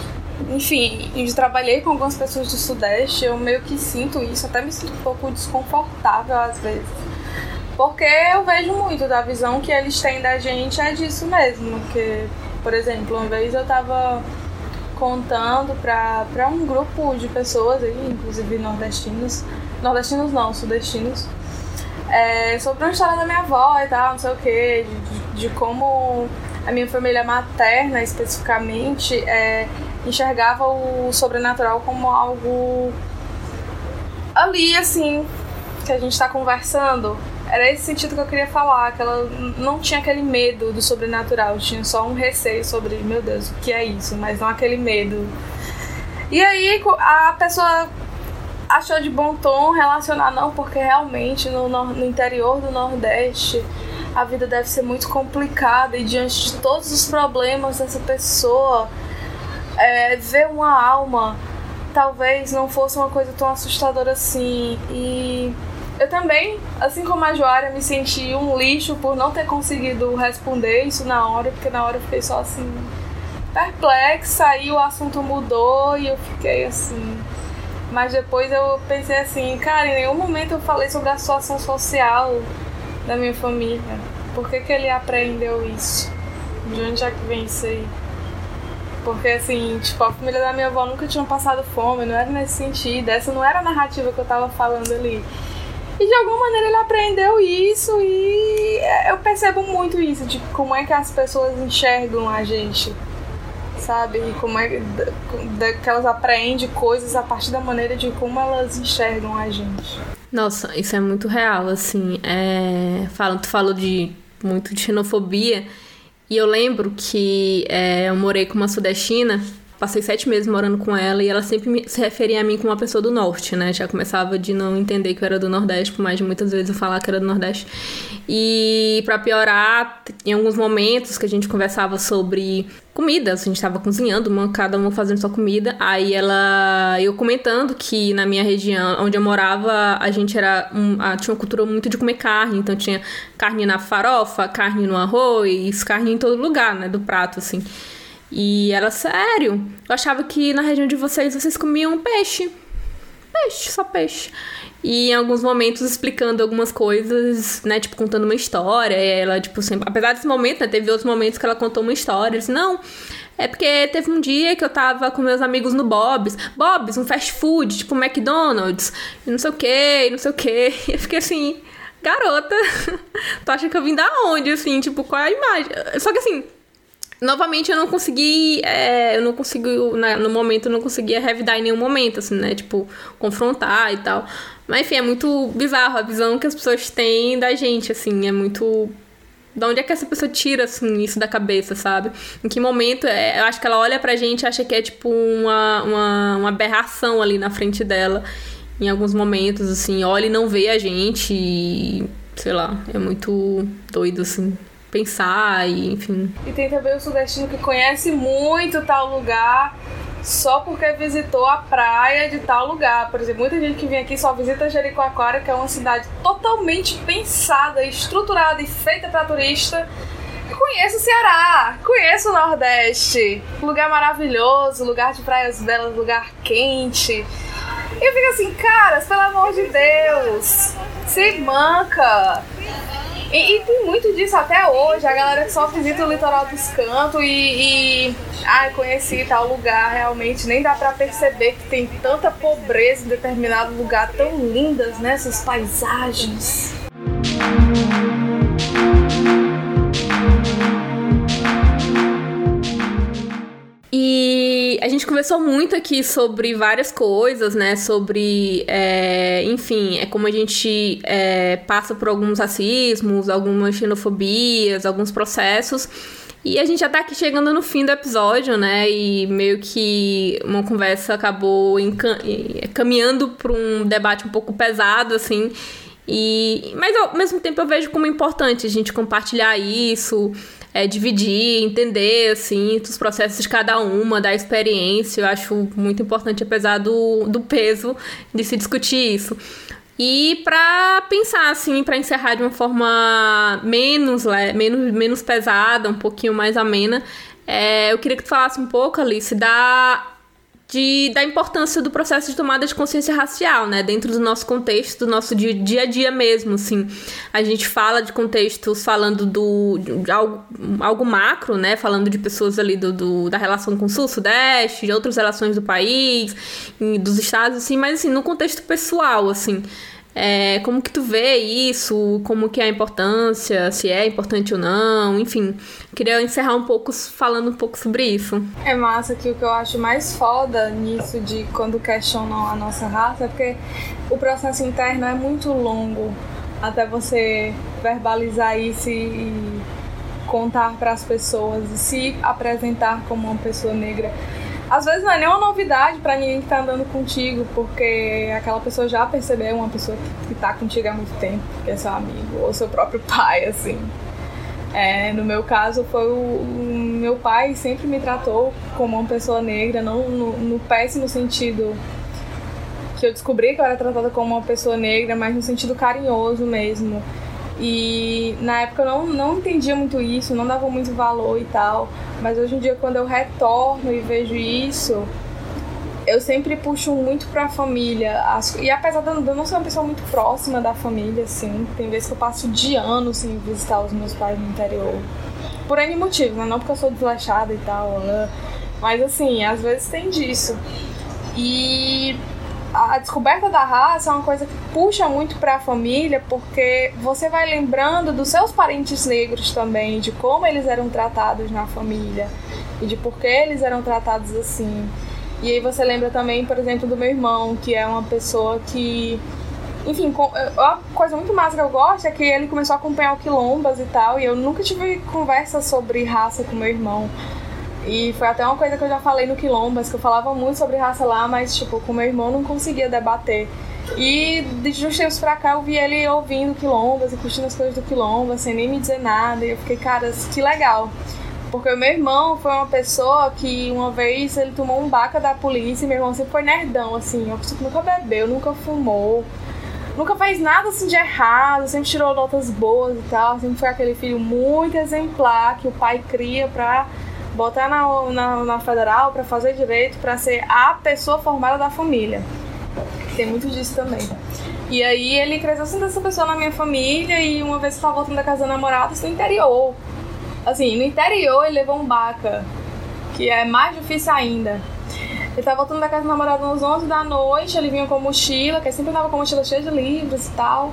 enfim, eu trabalhei com algumas pessoas do Sudeste, eu meio que sinto isso, até me sinto um pouco desconfortável às vezes. Porque eu vejo muito da visão que eles têm da gente é disso mesmo. Que, por exemplo, uma vez eu tava contando pra um grupo de pessoas aí, inclusive nordestinos, nordestinos não, sudestinos, é, sobre uma história da minha avó e tal, não sei o que, de, de como a minha família materna especificamente é, enxergava o sobrenatural como algo ali, assim, que a gente está conversando. Era esse sentido que eu queria falar, que ela não tinha aquele medo do sobrenatural, tinha só um receio sobre, meu Deus, o que é isso, mas não aquele medo. E aí a pessoa achou de bom tom relacionar, não, porque realmente no, no interior do Nordeste a vida deve ser muito complicada e diante de todos os problemas dessa pessoa, é, ver uma alma talvez não fosse uma coisa tão assustadora assim. E eu também, assim como a Joária, me senti um lixo por não ter conseguido responder isso na hora, porque na hora eu fiquei só assim, perplexa, e o assunto mudou e eu fiquei assim. Mas depois eu pensei assim, cara, em nenhum momento eu falei sobre a situação social da minha família. Por que, que ele aprendeu isso? De onde é que vem isso aí? Porque assim, tipo, a família da minha avó nunca tinha passado fome, não era nesse sentido. Essa não era a narrativa que eu tava falando ali. E de alguma maneira ele aprendeu isso e eu percebo muito isso, de como é que as pessoas enxergam a gente sabe? E como é que elas aprendem coisas a partir da maneira de como elas enxergam a gente. Nossa, isso é muito real, assim. É... Fala, tu falou de muito de xenofobia. E eu lembro que é, eu morei com uma sudestina Passei sete meses morando com ela e ela sempre se referia a mim como uma pessoa do norte, né? Já começava de não entender que eu era do Nordeste, por mais de muitas vezes eu falar que era do Nordeste. E para piorar, em alguns momentos que a gente conversava sobre comida, a gente estava cozinhando, uma, cada uma fazendo sua comida. Aí ela, eu comentando que na minha região, onde eu morava, a gente era um, a, tinha uma cultura muito de comer carne, então tinha carne na farofa, carne no arroz, carne em todo lugar, né, do prato assim. E ela, sério, eu achava que na região de vocês vocês comiam peixe. Peixe, só peixe. E em alguns momentos explicando algumas coisas, né? Tipo, contando uma história. Ela, tipo, sempre. Apesar desse momento, né? Teve outros momentos que ela contou uma história. Eu disse, não. É porque teve um dia que eu tava com meus amigos no Bob's. Bob's, um fast food, tipo McDonald's. E não sei o que, não sei o que. E eu fiquei assim, garota, tu acha que eu vim da onde, assim? Tipo, qual é a imagem? Só que assim, Novamente, eu não consegui. É, eu não consegui. no momento, eu não conseguia revidar em nenhum momento, assim, né? Tipo, confrontar e tal. Mas, enfim, é muito bizarro a visão que as pessoas têm da gente, assim. É muito. Da onde é que essa pessoa tira, assim, isso da cabeça, sabe? Em que momento. É, eu acho que ela olha pra gente e acha que é, tipo, uma, uma, uma aberração ali na frente dela. Em alguns momentos, assim, olha e não vê a gente. E, sei lá, é muito doido, assim pensar e enfim. E tem também o sudestino que conhece muito tal lugar só porque visitou a praia de tal lugar. Por exemplo, muita gente que vem aqui só visita Jericoacoara, que é uma cidade totalmente pensada, estruturada e feita para turista. Conheço o Ceará, conheço o Nordeste, lugar maravilhoso, lugar de praias belas, lugar quente. E eu fico assim, caras, pelo amor de Deus, se manca. E, e, tem muito disso até hoje, a galera que só visita o litoral dos cantos e, e ah, conheci tal lugar, realmente nem dá para perceber que tem tanta pobreza em determinado lugar, tão lindas né, paisagens. A gente conversou muito aqui sobre várias coisas, né? Sobre, é, enfim, é como a gente é, passa por alguns racismos, algumas xenofobias, alguns processos. E a gente já tá aqui chegando no fim do episódio, né? E meio que uma conversa acabou caminhando para um debate um pouco pesado, assim. E, mas ao mesmo tempo eu vejo como importante a gente compartilhar isso, é, dividir, entender, assim, os processos de cada uma, da experiência. Eu acho muito importante, apesar do, do peso de se discutir isso. E para pensar, assim, para encerrar de uma forma menos, menos, menos pesada, um pouquinho mais amena, é, eu queria que tu falasse um pouco, Alice, da de, da importância do processo de tomada de consciência racial, né? Dentro do nosso contexto, do nosso dia, dia a dia mesmo, assim. A gente fala de contextos falando do, de algo, algo macro, né? Falando de pessoas ali do, do, da relação com o Sul, Sudeste, de outras relações do país, dos estados, assim. Mas, assim, no contexto pessoal, assim. É, como que tu vê isso? Como que é a importância? Se é importante ou não? Enfim, queria encerrar um pouco falando um pouco sobre isso. É massa que o que eu acho mais foda nisso de quando questionam a nossa raça é porque o processo interno é muito longo até você verbalizar isso e contar para as pessoas e se apresentar como uma pessoa negra. Às vezes não é nenhuma novidade para ninguém que tá andando contigo, porque aquela pessoa já percebeu uma pessoa que, tá contigo há muito tempo, que é seu amigo, ou seu próprio pai, assim. É, no meu caso, foi o, o, meu pai sempre me tratou como uma pessoa negra, não no, no péssimo sentido que eu descobri que eu era tratada como uma pessoa negra, mas no sentido carinhoso mesmo. E na época eu não, não entendia muito isso, não dava muito valor e tal. Mas hoje em dia, quando eu retorno e vejo isso, eu sempre puxo muito pra família. E apesar de eu não ser uma pessoa muito próxima da família, assim, tem vezes que eu passo de anos sem visitar os meus pais no interior. Por N motivos, né? Não porque eu sou desleixada e tal. Mas assim, às vezes tem disso. E a descoberta da raça é uma coisa que puxa muito para a família, porque você vai lembrando dos seus parentes negros também, de como eles eram tratados na família e de por que eles eram tratados assim. E aí você lembra também, por exemplo, do meu irmão, que é uma pessoa que enfim, a coisa muito massa que eu gosto é que ele começou a acompanhar o Quilombas e tal, e eu nunca tive conversa sobre raça com meu irmão. E foi até uma coisa que eu já falei no Quilombas, que eu falava muito sobre raça lá, mas, tipo, com meu irmão não conseguia debater. E de uns tempos pra cá eu vi ele ouvindo Quilombas e curtindo as coisas do Quilombas, sem nem me dizer nada. E eu fiquei, cara, que legal. Porque o meu irmão foi uma pessoa que uma vez ele tomou um baca da polícia e meu irmão sempre foi nerdão, assim. Uma pessoa que nunca bebeu, nunca fumou, nunca fez nada assim de errado, sempre tirou notas boas e tal. Sempre foi aquele filho muito exemplar que o pai cria pra botar na, na, na federal para fazer direito, para ser a pessoa formada da família. Tem muito disso também. E aí ele cresceu sendo essa pessoa na minha família e uma vez estava voltando da casa da namorada, no interior. Assim, no interior ele levou um baca, que é mais difícil ainda. Ele tava voltando da casa da namorada às 11 da noite, ele vinha com mochila, que sempre andava com mochila cheia de livros e tal.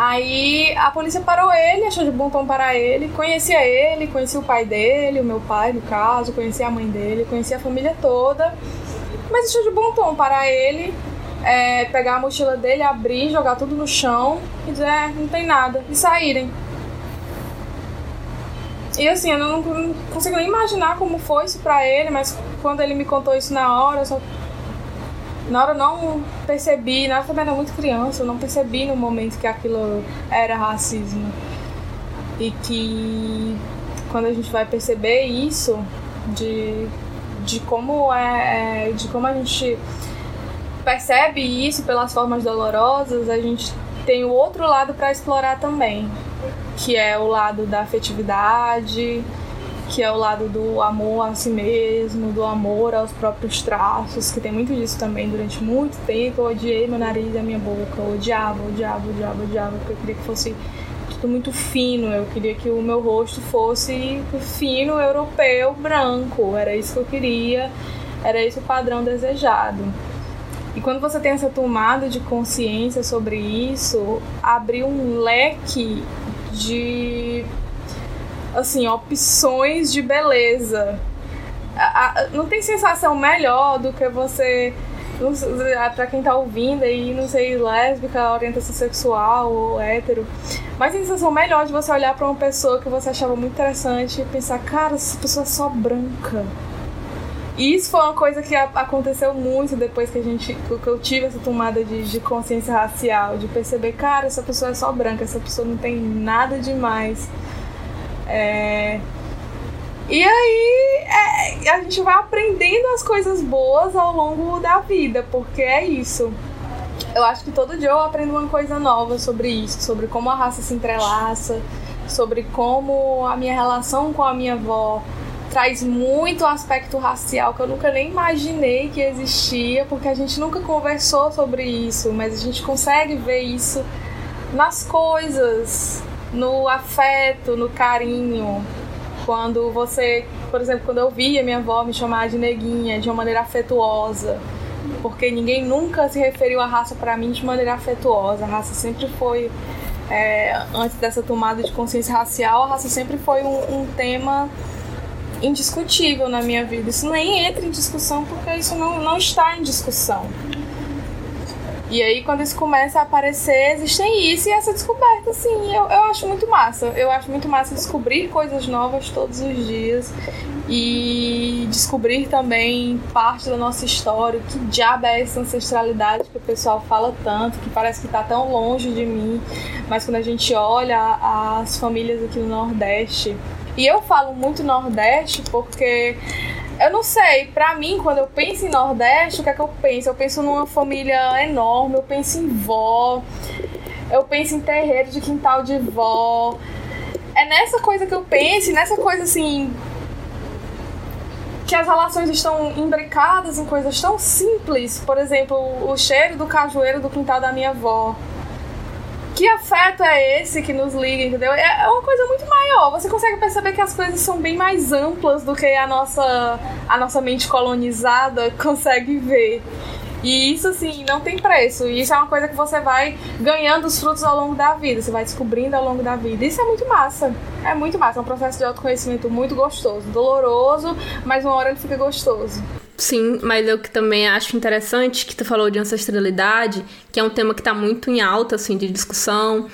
Aí a polícia parou ele, achou de bom tom para ele, conhecia ele, conhecia o pai dele, o meu pai no caso, conhecia a mãe dele, conhecia a família toda, mas achou de bom tom para ele é, pegar a mochila dele, abrir, jogar tudo no chão e dizer, é, não tem nada, e saírem. E assim, eu não, não consigo nem imaginar como foi isso pra ele, mas quando ele me contou isso na hora, eu só na hora eu não percebi, na hora eu também era muito criança, eu não percebi no momento que aquilo era racismo. E que quando a gente vai perceber isso, de, de como é. de como a gente percebe isso pelas formas dolorosas, a gente tem o outro lado para explorar também, que é o lado da afetividade, que é o lado do amor a si mesmo, do amor aos próprios traços, que tem muito disso também. Durante muito tempo eu odiei meu nariz e a minha boca, eu odiava, odiava, odiava, odiava, porque eu queria que fosse tudo muito fino, eu queria que o meu rosto fosse fino, europeu, branco, era isso que eu queria, era esse o padrão desejado. E quando você tem essa tomada de consciência sobre isso, abre um leque de assim, opções de beleza. A, a, não tem sensação melhor do que você para quem tá ouvindo aí, não sei, lésbica, orientação sexual ou hétero. Mas sensação melhor de você olhar para uma pessoa que você achava muito interessante e pensar, cara, essa pessoa é só branca. E isso foi uma coisa que aconteceu muito depois que a gente que eu tive essa tomada de, de consciência racial, de perceber, cara, essa pessoa é só branca, essa pessoa não tem nada demais. É... E aí é, a gente vai aprendendo as coisas boas ao longo da vida, porque é isso. Eu acho que todo dia eu aprendo uma coisa nova sobre isso, sobre como a raça se entrelaça, sobre como a minha relação com a minha avó traz muito aspecto racial que eu nunca nem imaginei que existia, porque a gente nunca conversou sobre isso, mas a gente consegue ver isso nas coisas, no afeto, no carinho. Quando você, por exemplo, quando eu via minha avó me chamar de neguinha de uma maneira afetuosa, porque ninguém nunca se referiu à raça para mim de maneira afetuosa. A raça sempre foi, é, antes dessa tomada de consciência racial, a raça sempre foi um, um tema indiscutível na minha vida. Isso nem entra em discussão porque isso não, não está em discussão. E aí, quando isso começa a aparecer, existem isso e essa descoberta, assim, eu, eu acho muito massa. Eu acho muito massa descobrir coisas novas todos os dias e descobrir também parte da nossa história, que diabo é essa ancestralidade que o pessoal fala tanto, que parece que está tão longe de mim, mas quando a gente olha as famílias aqui no Nordeste, e eu falo muito Nordeste porque eu não sei, pra mim, quando eu penso em Nordeste, o que é que eu penso? Eu penso numa família enorme, eu penso em vó, eu penso em terreiro de quintal de vó. É nessa coisa que eu penso, nessa coisa assim. Que as relações estão imbricadas em coisas tão simples. Por exemplo, o cheiro do cajueiro do quintal da minha avó que afeto é esse que nos liga, entendeu? É, é uma coisa muito maior. Você consegue perceber que as coisas são bem mais amplas do que a nossa, a nossa mente colonizada consegue ver. E isso, assim, não tem preço. E isso é uma coisa que você vai ganhando os frutos ao longo da vida. Você vai descobrindo ao longo da vida. Isso é muito massa. É muito massa. É um processo de autoconhecimento muito gostoso. Doloroso, mas uma hora ele fica gostoso. Sim, mas eu que também acho interessante que tu falou de ancestralidade, que é um tema que está muito em alta, assim, de discussão,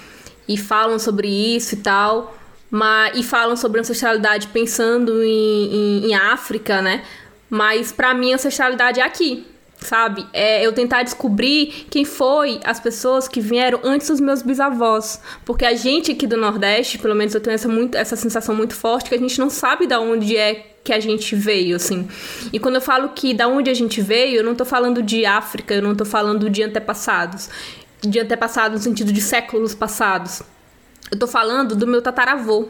e falam sobre isso e tal, mas, e falam sobre ancestralidade pensando em, em, em África, né? Mas para mim, ancestralidade é aqui, sabe? É eu tentar descobrir quem foi as pessoas que vieram antes dos meus bisavós. Porque a gente aqui do Nordeste, pelo menos eu tenho essa, muito, essa sensação muito forte que a gente não sabe de onde é que a gente veio, assim. E quando eu falo que da onde a gente veio, eu não tô falando de África, eu não tô falando de antepassados. De antepassados no sentido de séculos passados. Eu tô falando do meu tataravô.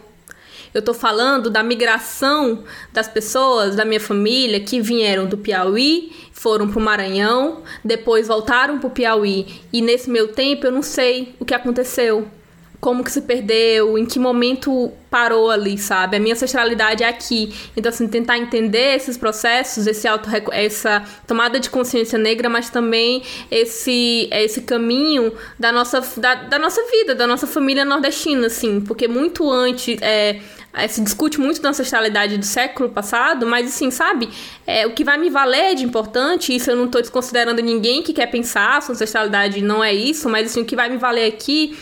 Eu tô falando da migração das pessoas da minha família que vieram do Piauí, foram pro Maranhão, depois voltaram pro Piauí. E nesse meu tempo eu não sei o que aconteceu como que se perdeu, em que momento parou ali, sabe? A minha ancestralidade é aqui. Então, assim, tentar entender esses processos, esse auto essa tomada de consciência negra, mas também esse, esse caminho da nossa, da, da nossa vida, da nossa família nordestina, assim. Porque muito antes... É, é, se discute muito da ancestralidade do século passado, mas assim, sabe? É, o que vai me valer de importante, isso eu não estou desconsiderando ninguém que quer pensar, sua ancestralidade não é isso, mas assim, o que vai me valer aqui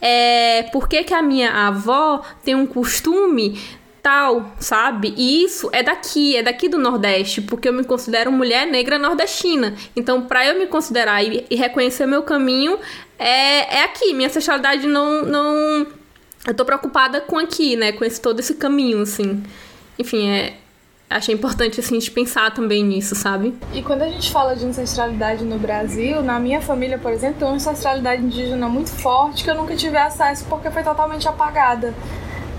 é, por que, que a minha avó tem um costume tal, sabe? E isso é daqui, é daqui do Nordeste, porque eu me considero mulher negra nordestina. Então, para eu me considerar e, e, reconhecer meu caminho, é, é aqui. Minha ancestralidade não, não. Eu tô preocupada com aqui, né? Com esse, todo esse caminho, assim. Enfim, é, achei importante assim de pensar também nisso, sabe? E quando a gente fala de ancestralidade no Brasil, na minha família, por exemplo, tem uma ancestralidade indígena muito forte que eu nunca tive acesso porque foi totalmente apagada.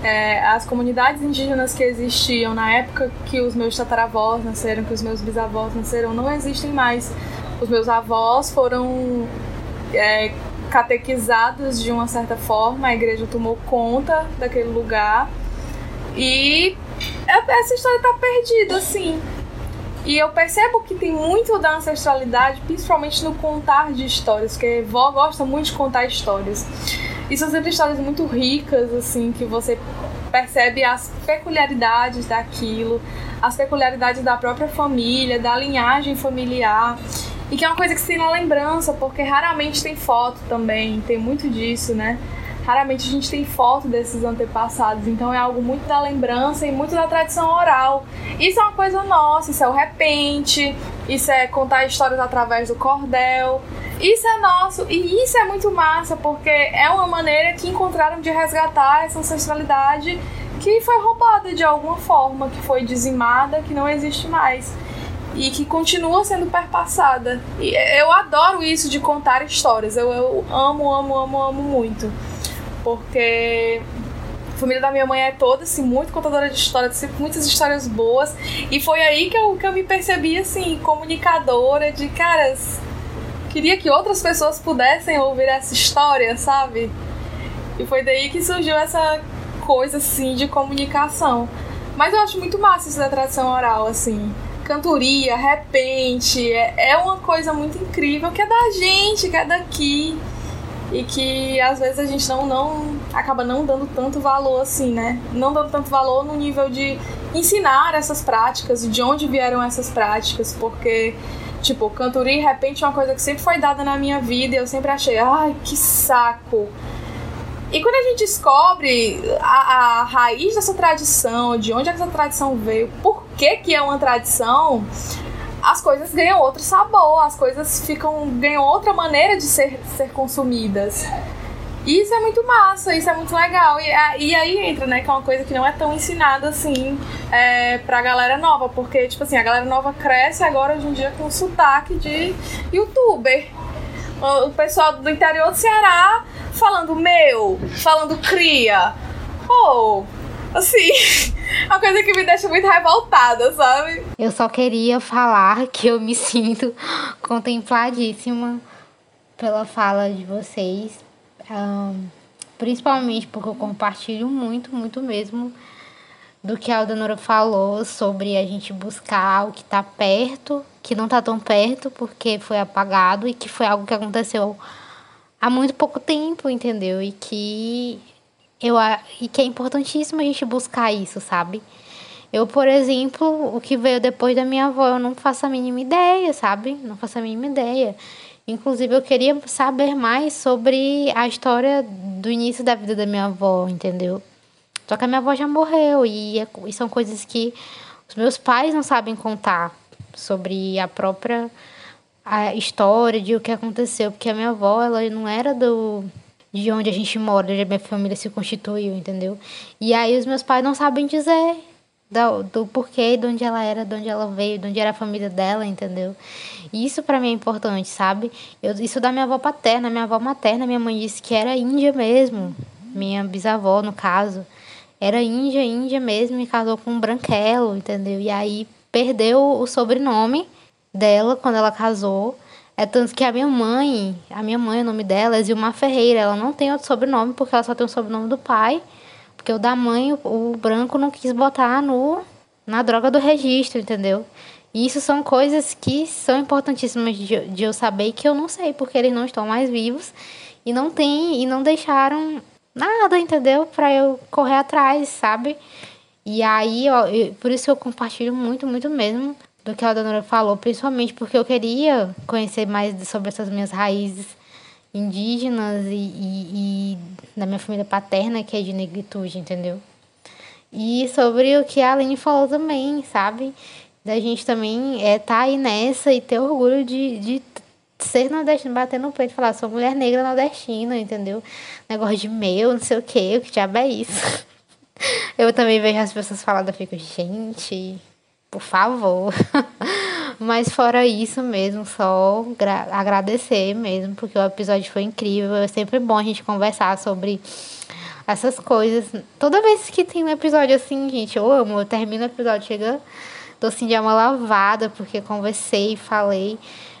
É, as comunidades indígenas que existiam na época que os meus tataravós nasceram, que os meus bisavós nasceram, não existem mais. Os meus avós foram é, catequizados de uma certa forma, a igreja tomou conta daquele lugar e essa história tá perdida, assim. E eu percebo que tem muito da ancestralidade, principalmente no contar de histórias, porque vó gosta muito de contar histórias. E são sempre histórias muito ricas, assim, que você percebe as peculiaridades daquilo, as peculiaridades da própria família, da linhagem familiar. E que é uma coisa que se tem na lembrança, porque raramente tem foto também, tem muito disso, né? Raramente a gente tem foto desses antepassados, então é algo muito da lembrança e muito da tradição oral. Isso é uma coisa nossa, isso é o repente, isso é contar histórias através do cordel. Isso é nosso e isso é muito massa porque é uma maneira que encontraram de resgatar essa ancestralidade que foi roubada de alguma forma, que foi dizimada, que não existe mais e que continua sendo perpassada. E eu adoro isso de contar histórias. Eu, eu amo, amo, amo, amo muito porque a família da minha mãe é toda, assim, muito contadora de histórias, muitas histórias boas. E foi aí que eu, que eu me percebi, assim, comunicadora de, caras, queria que outras pessoas pudessem ouvir essa história, sabe? E foi daí que surgiu essa coisa, assim, de comunicação. Mas eu acho muito massa isso da tradição oral, assim. cantoria, repente, é, é uma coisa muito incrível que é da gente, que é daqui. E que às vezes a gente não, não acaba não dando tanto valor assim, né? Não dando tanto valor no nível de ensinar essas práticas e de onde vieram essas práticas, porque Tipo, cantoria, de repente, é uma coisa que sempre foi dada na minha vida e eu sempre achei, ai, que saco. E quando a gente descobre a, a raiz dessa tradição, de onde essa tradição veio, por que, que é uma tradição, as coisas ganham outro sabor, as coisas ficam ganham outra maneira de ser, ser consumidas. E isso é muito massa, isso é muito legal. E, e aí entra, né, que é uma coisa que não é tão ensinada assim é, pra galera nova, porque, tipo assim, a galera nova cresce agora hoje em dia com sotaque de youtuber. O, pessoal do interior do Ceará falando meu, falando cria. Oh, assim, uma coisa que me deixa muito revoltada, sabe? Eu só queria falar que eu me sinto contempladíssima pela fala de vocês, um, principalmente porque eu compartilho muito, muito mesmo do que a Aldanora falou sobre a gente buscar o que está perto, que não está tão perto porque foi apagado e que foi algo que aconteceu há muito pouco tempo, entendeu? E que eu e que é importantíssimo a gente buscar isso, sabe? Eu, por exemplo, o que veio depois da minha avó, eu não faço a mínima ideia, sabe? Não faço a mínima ideia. Inclusive, eu queria saber mais sobre a história do início da vida da minha avó, entendeu? Só que a minha avó já morreu e, é, e são coisas que os meus pais não sabem contar sobre a própria a história de o que aconteceu, porque a minha avó, ela não era do de onde a gente mora, onde a minha família se constituiu, entendeu? E aí os meus pais não sabem dizer do, do porquê, de onde ela era, de onde ela veio, de onde era a família dela, entendeu? E isso para mim é importante, sabe? Eu, isso da minha avó paterna, minha avó materna, minha mãe disse que era índia mesmo, minha bisavó, no caso. Era índia, índia mesmo, e casou com um branquelo, entendeu? E aí perdeu o sobrenome dela quando ela casou. É tanto que a minha mãe, a minha mãe, o nome dela é Zilma Ferreira, ela não tem outro sobrenome porque ela só tem o sobrenome do pai. Porque o da mãe, o, o branco não quis botar no, na droga do registro, entendeu? E isso são coisas que são importantíssimas de, de eu saber que eu não sei, porque eles não estão mais vivos e não tem e não deixaram nada, entendeu? Para eu correr atrás, sabe? E aí, ó, eu, por isso eu compartilho muito, muito mesmo do que a Dona falou, principalmente porque eu queria conhecer mais sobre essas minhas raízes indígenas e, e, e da minha família paterna, que é de negritude, entendeu? E sobre o que a Aline falou também, sabe? Da gente também é tá aí nessa e ter orgulho de, de ser nordestina, bater no peito e falar, sou mulher negra nordestina, entendeu? Negócio de meu, não sei o que, o que diabo é isso? Eu também vejo as pessoas falando, eu fico, gente, por favor. Mas fora isso mesmo, só agradecer mesmo, porque o episódio foi incrível. É sempre bom a gente conversar sobre essas coisas. Toda vez que tem um episódio assim, gente, eu amo. Eu termino o episódio, chega, tô assim de uma lavada, porque conversei, falei,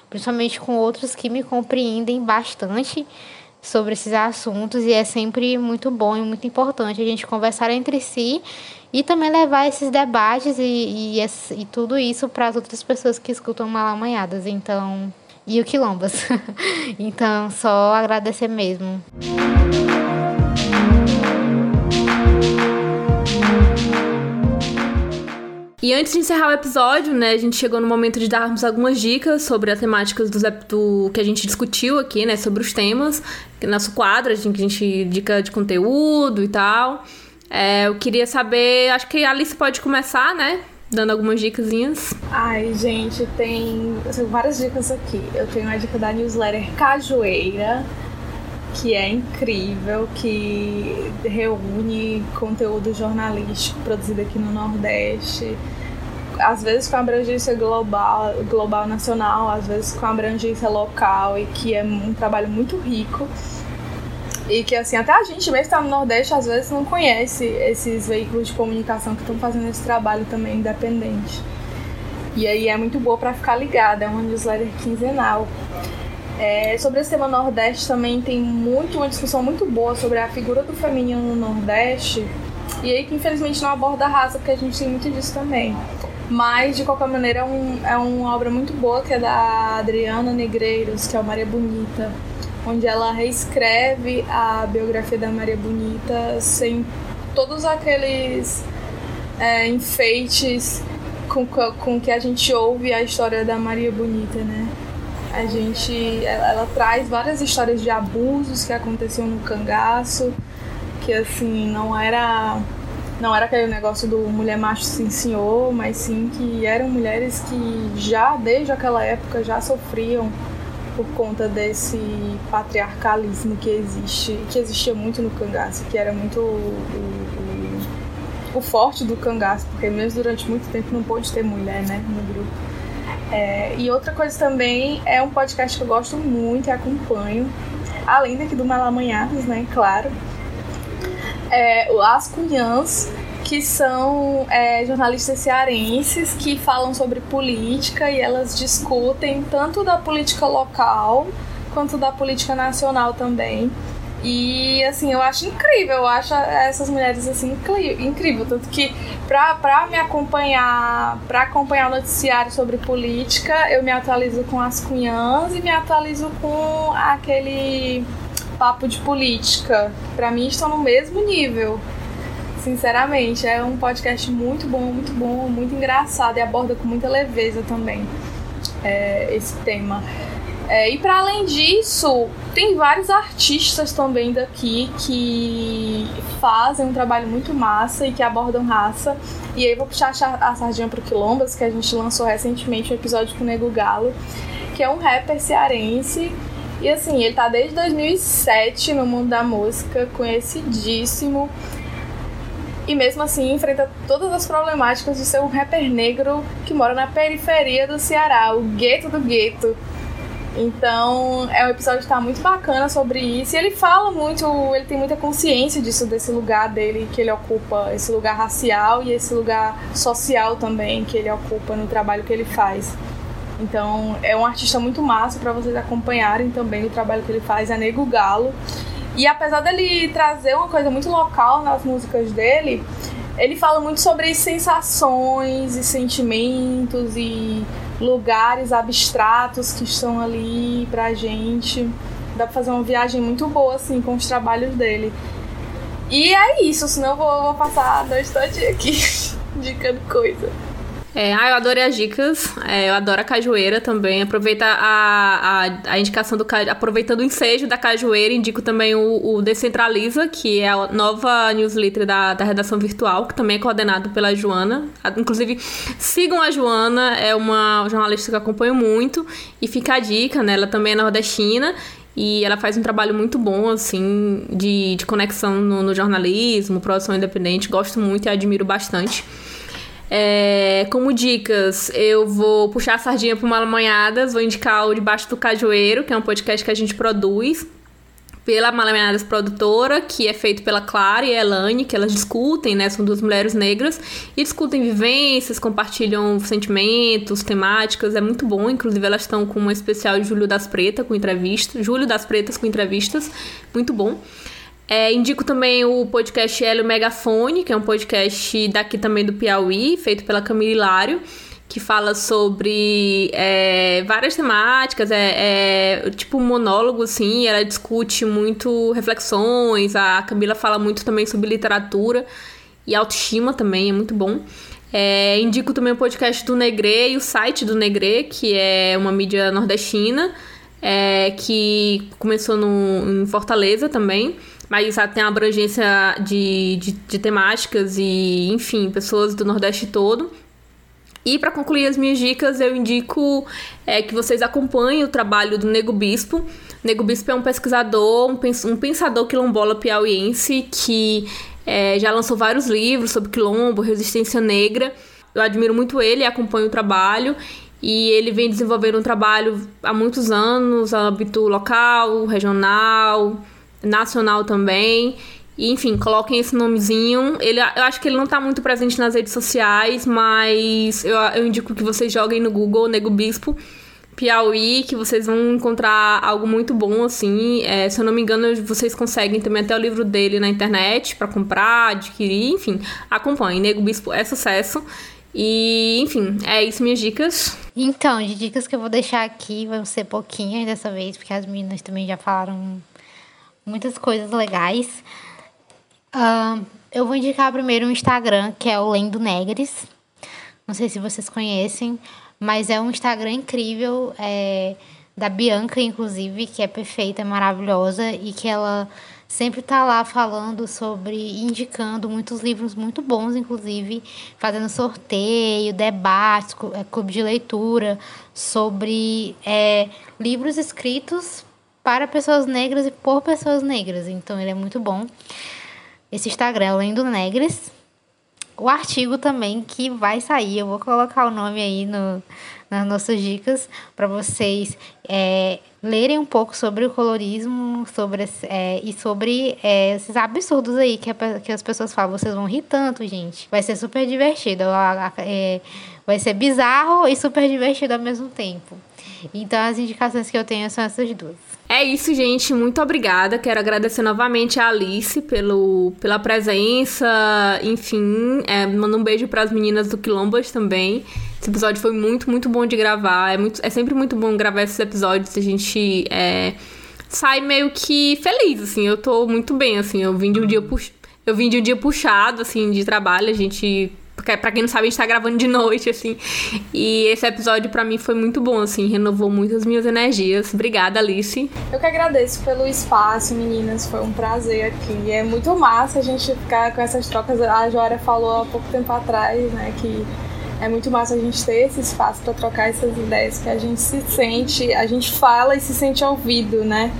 principalmente com outros que me compreendem bastante sobre esses assuntos e é sempre muito bom e muito importante a gente conversar entre si e também levar esses debates e, e, e tudo isso para as outras pessoas que escutam Malamanhadas. Então, e o Quilombas. então, só agradecer mesmo. E antes de encerrar o episódio, né, a gente chegou no momento de darmos algumas dicas sobre as temáticas do, do que a gente discutiu aqui, né, sobre os temas. Nosso quadro, a gente, a gente dica de conteúdo e tal. É, eu queria saber, acho que a Alice pode começar, né? Dando algumas dicasinhas. Ai, gente, tem várias dicas aqui. Eu tenho a dica da newsletter Cajueira, que é incrível, que reúne conteúdo jornalístico produzido aqui no Nordeste. Às vezes com abrangência global, global nacional, às vezes com abrangência local, e que é um trabalho muito rico. E que, assim, até a gente mesmo está no Nordeste, às vezes não conhece esses veículos de comunicação que estão fazendo esse trabalho também independente. E aí é muito boa para ficar ligada, é uma newsletter quinzenal. É, sobre esse tema Nordeste também tem muito uma discussão muito boa sobre a figura do feminino no Nordeste. E aí que infelizmente não aborda a raça, porque a gente tem muito disso também. Mas, de qualquer maneira, é, um, é uma obra muito boa que é da Adriana Negreiros, que é o Maria Bonita, onde ela reescreve a biografia da Maria Bonita sem todos aqueles é, enfeites com, com que a gente ouve a história da Maria Bonita, né? A gente, ela, ela traz várias histórias de abusos que aconteciam no cangaço, que assim, não era não era aquele negócio do mulher macho sim senhor, mas sim que eram mulheres que já desde aquela época já sofriam por conta desse patriarcalismo que existe, que existia muito no cangaço, que era muito o, o, o forte do cangaço, porque mesmo durante muito tempo não pôde ter mulher, né, no grupo. É, e outra coisa também é um podcast que eu gosto muito e acompanho, além daqui do Malamanhadas, né, claro, é, As Cunhãs, que são é, jornalistas cearenses que falam sobre política e elas discutem tanto da política local quanto da política nacional também. E assim, eu acho incrível, eu acho essas mulheres assim incrível, tanto que pra, pra me acompanhar, para acompanhar o noticiário sobre política, eu me atualizo com as cunhãs e me atualizo com aquele papo de política. Para mim estão no mesmo nível. Sinceramente, é um podcast muito bom, muito bom, muito engraçado e aborda com muita leveza também é, esse tema. É, e para além disso, tem vários artistas também daqui que fazem um trabalho muito massa e que abordam raça. E aí vou puxar a sardinha pro Quilombas, que a gente lançou recentemente um episódio com o Nego Galo, que é um rapper cearense e assim, ele tá desde 2007 no mundo da música, conhecidíssimo. E mesmo assim enfrenta todas as problemáticas de ser um rapper negro que mora na periferia do Ceará, o gueto do gueto. Então, é um episódio que tá muito bacana sobre isso. E ele fala muito, ele tem muita consciência disso, desse lugar dele que ele ocupa, esse lugar racial e esse lugar social também que ele ocupa no trabalho que ele faz. Então é um artista muito massa para vocês acompanharem também o trabalho que ele faz, é Nego Galo. E apesar dele trazer uma coisa muito local nas músicas dele, ele fala muito sobre sensações e sentimentos e lugares abstratos que estão ali pra gente. Dá pra fazer uma viagem muito boa, assim, com os trabalhos dele. E é isso, senão eu vou, vou passar a noite toda aqui, indicando coisa. É, ah, eu adorei as dicas. É, eu adoro a cajueira também. Aproveita a, a, a indicação do aproveitando o ensejo da cajueira, indico também o, o Decentraliza, que é a nova newsletter da, da redação virtual, que também é coordenado pela Joana. Inclusive, sigam a Joana, é uma jornalista que eu acompanho muito. E fica a dica, né? Ela também é nordestina. E ela faz um trabalho muito bom, assim, de, de conexão no, no jornalismo, produção independente. Gosto muito e admiro bastante. É, como dicas, eu vou puxar a sardinha para Malamanhadas, vou indicar o Debaixo do Cajueiro, que é um podcast que a gente produz pela Malamanhadas Produtora, que é feito pela Clara e a Elane, que elas discutem, né? São duas mulheres negras e discutem vivências, compartilham sentimentos, temáticas, é muito bom. Inclusive, elas estão com um especial de Júlio das Pretas com entrevistas, Júlio das Pretas com entrevistas, muito bom. É, indico também o podcast Hélio Megafone, que é um podcast daqui também do Piauí, feito pela Camila Hilário, que fala sobre é, várias temáticas, é, é, tipo monólogo, assim, ela discute muito reflexões, a Camila fala muito também sobre literatura e autoestima também, é muito bom. É, indico também o podcast do Negre e o site do Negre, que é uma mídia nordestina, é, que começou no, em Fortaleza também mas tem a abrangência de, de, de temáticas e, enfim, pessoas do Nordeste todo. E para concluir as minhas dicas, eu indico é, que vocês acompanhem o trabalho do Nego Bispo. Nego Bispo é um pesquisador, um pensador quilombola piauiense que é, já lançou vários livros sobre quilombo, resistência negra. Eu admiro muito ele, acompanho o trabalho. E ele vem desenvolvendo um trabalho há muitos anos, âmbito local, regional, nacional também. E, enfim, coloquem esse nomezinho. Ele, eu acho que ele não está muito presente nas redes sociais, mas eu, eu indico que vocês joguem no Google Nego Bispo Piauí, que vocês vão encontrar algo muito bom, assim. É, se eu não me engano, vocês conseguem também até o livro dele na internet para comprar, adquirir, enfim. Acompanhem. Nego Bispo é sucesso. E, enfim, é isso minhas dicas. Então, de dicas que eu vou deixar aqui vão ser pouquinhas dessa vez, porque as meninas também já falaram muitas coisas legais. Uh, eu vou indicar primeiro um Instagram, que é o Lendo Negres. Não sei se vocês conhecem, mas é um Instagram incrível, é, da Bianca, inclusive, que é perfeita, maravilhosa e que ela sempre tá lá falando sobre, indicando muitos livros muito bons, inclusive, fazendo sorteio, debates, é, clube de leitura sobre é, livros escritos para pessoas negras e por pessoas negras. Então ele é muito bom. Esse Instagram, além do Negres, o artigo também que vai sair, eu vou colocar o nome aí no, nas nossas dicas para vocês é, lerem um pouco sobre o colorismo sobre, é, e sobre é, esses absurdos aí que, a, que as pessoas falam. Vocês vão rir tanto, gente. Vai ser super divertido. É, vai ser bizarro e super divertido ao mesmo tempo. Então, as indicações que eu tenho são essas duas. É isso, gente. Muito obrigada. Quero agradecer novamente a Alice pelo, pela presença. Enfim, é, mando um beijo para as meninas do Quilombas também. Esse episódio foi muito, muito bom de gravar. É, muito, é sempre muito bom gravar esses episódios. A gente é, sai meio que feliz, assim. Eu tô muito bem, assim. Eu vim de um dia pux... eu vim de um dia puxado, assim, de trabalho. A gente porque, pra quem não sabe, a gente tá gravando de noite, assim. E esse episódio para mim foi muito bom, assim, renovou muito as minhas energias. Obrigada, Alice. Eu que agradeço pelo espaço, meninas. Foi um prazer aqui. É muito massa a gente ficar com essas trocas. A Joara falou há pouco tempo atrás, né, que é muito massa a gente ter esse espaço para trocar essas ideias que a gente se sente, a gente fala e se sente ouvido, né?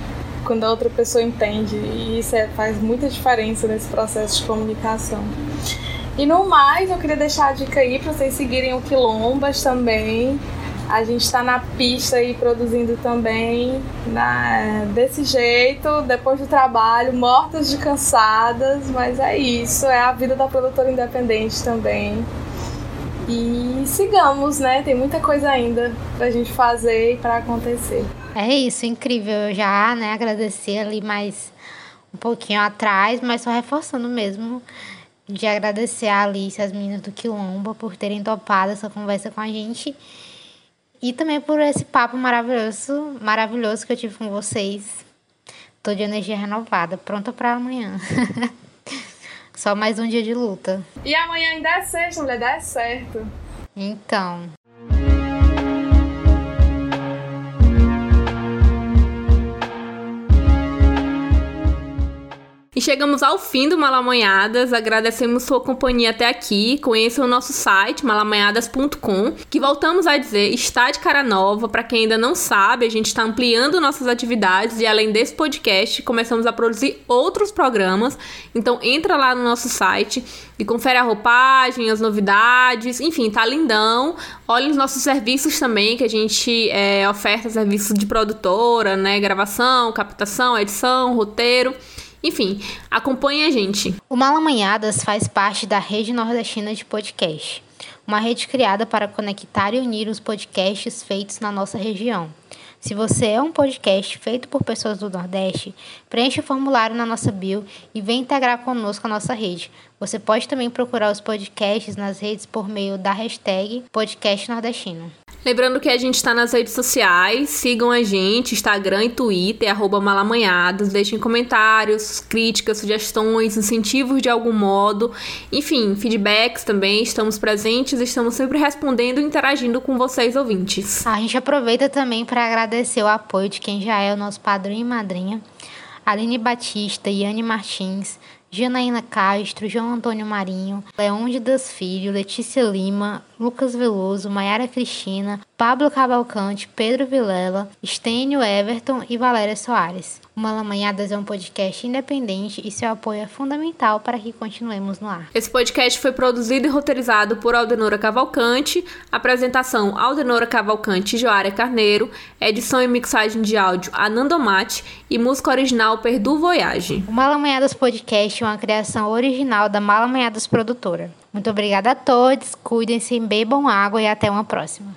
Quando a outra pessoa entende. E isso é, faz muita diferença nesse processo de comunicação. E no mais, eu queria deixar a dica aí para vocês seguirem o Quilombas também. A gente está na pista aí produzindo também na, desse jeito, depois do trabalho, mortas de cansadas, mas é isso, é a vida da produtora independente também. E sigamos, né? Tem muita coisa ainda pra gente fazer e para acontecer. É isso, incrível. Eu já, né, agradecer ali mais um pouquinho atrás, mas só reforçando mesmo de agradecer a Alice as meninas do Quilombo por terem topado essa conversa com a gente. E também por esse papo maravilhoso, maravilhoso que eu tive com vocês. Tô de energia renovada, pronta para amanhã. Só mais um dia de luta. E amanhã ainda é sexta, mulher, dá certo. Então, E chegamos ao fim do Malamanhadas. Agradecemos sua companhia até aqui. Conheça o nosso site malamanhadas.com, que voltamos a dizer está de cara nova. Para quem ainda não sabe, a gente está ampliando nossas atividades e além desse podcast, começamos a produzir outros programas. Então entra lá no nosso site e confere a roupagem, as novidades, enfim, tá lindão. Olhem os nossos serviços também, que a gente é, oferta serviços de produtora, né? Gravação, captação, edição, roteiro. Enfim, acompanhe a gente. O Malamanhadas faz parte da Rede Nordestina de Podcast, uma rede criada para conectar e unir os podcasts feitos na nossa região. Se você é um podcast feito por pessoas do Nordeste, preencha o formulário na nossa bio e vem integrar conosco a nossa rede. Você pode também procurar os podcasts nas redes por meio da hashtag Podcast Nordestino. Lembrando que a gente está nas redes sociais, sigam a gente, Instagram e Twitter, arroba malamanhados, deixem comentários, críticas, sugestões, incentivos de algum modo, enfim, feedbacks também, estamos presentes, estamos sempre respondendo e interagindo com vocês ouvintes. A gente aproveita também para agradecer o apoio de quem já é o nosso padrinho e madrinha, Aline Batista, Yane Martins, Janaína Castro, João Antônio Marinho, Leonde das Filho, Letícia Lima, Lucas Veloso, Maiara Cristina, Pablo Cavalcante, Pedro Vilela, Estênio Everton e Valéria Soares. O Malamanhadas é um podcast independente e seu apoio é fundamental para que continuemos no ar. Esse podcast foi produzido e roteirizado por Aldenora Cavalcante, apresentação Aldenora Cavalcante e Joária Carneiro, edição e mixagem de áudio Anandomate e música original Perdu Voyage. O Malamanhadas Podcast é uma criação original da Malamanhadas Produtora. Muito obrigada a todos, cuidem-se, bebam água e até uma próxima.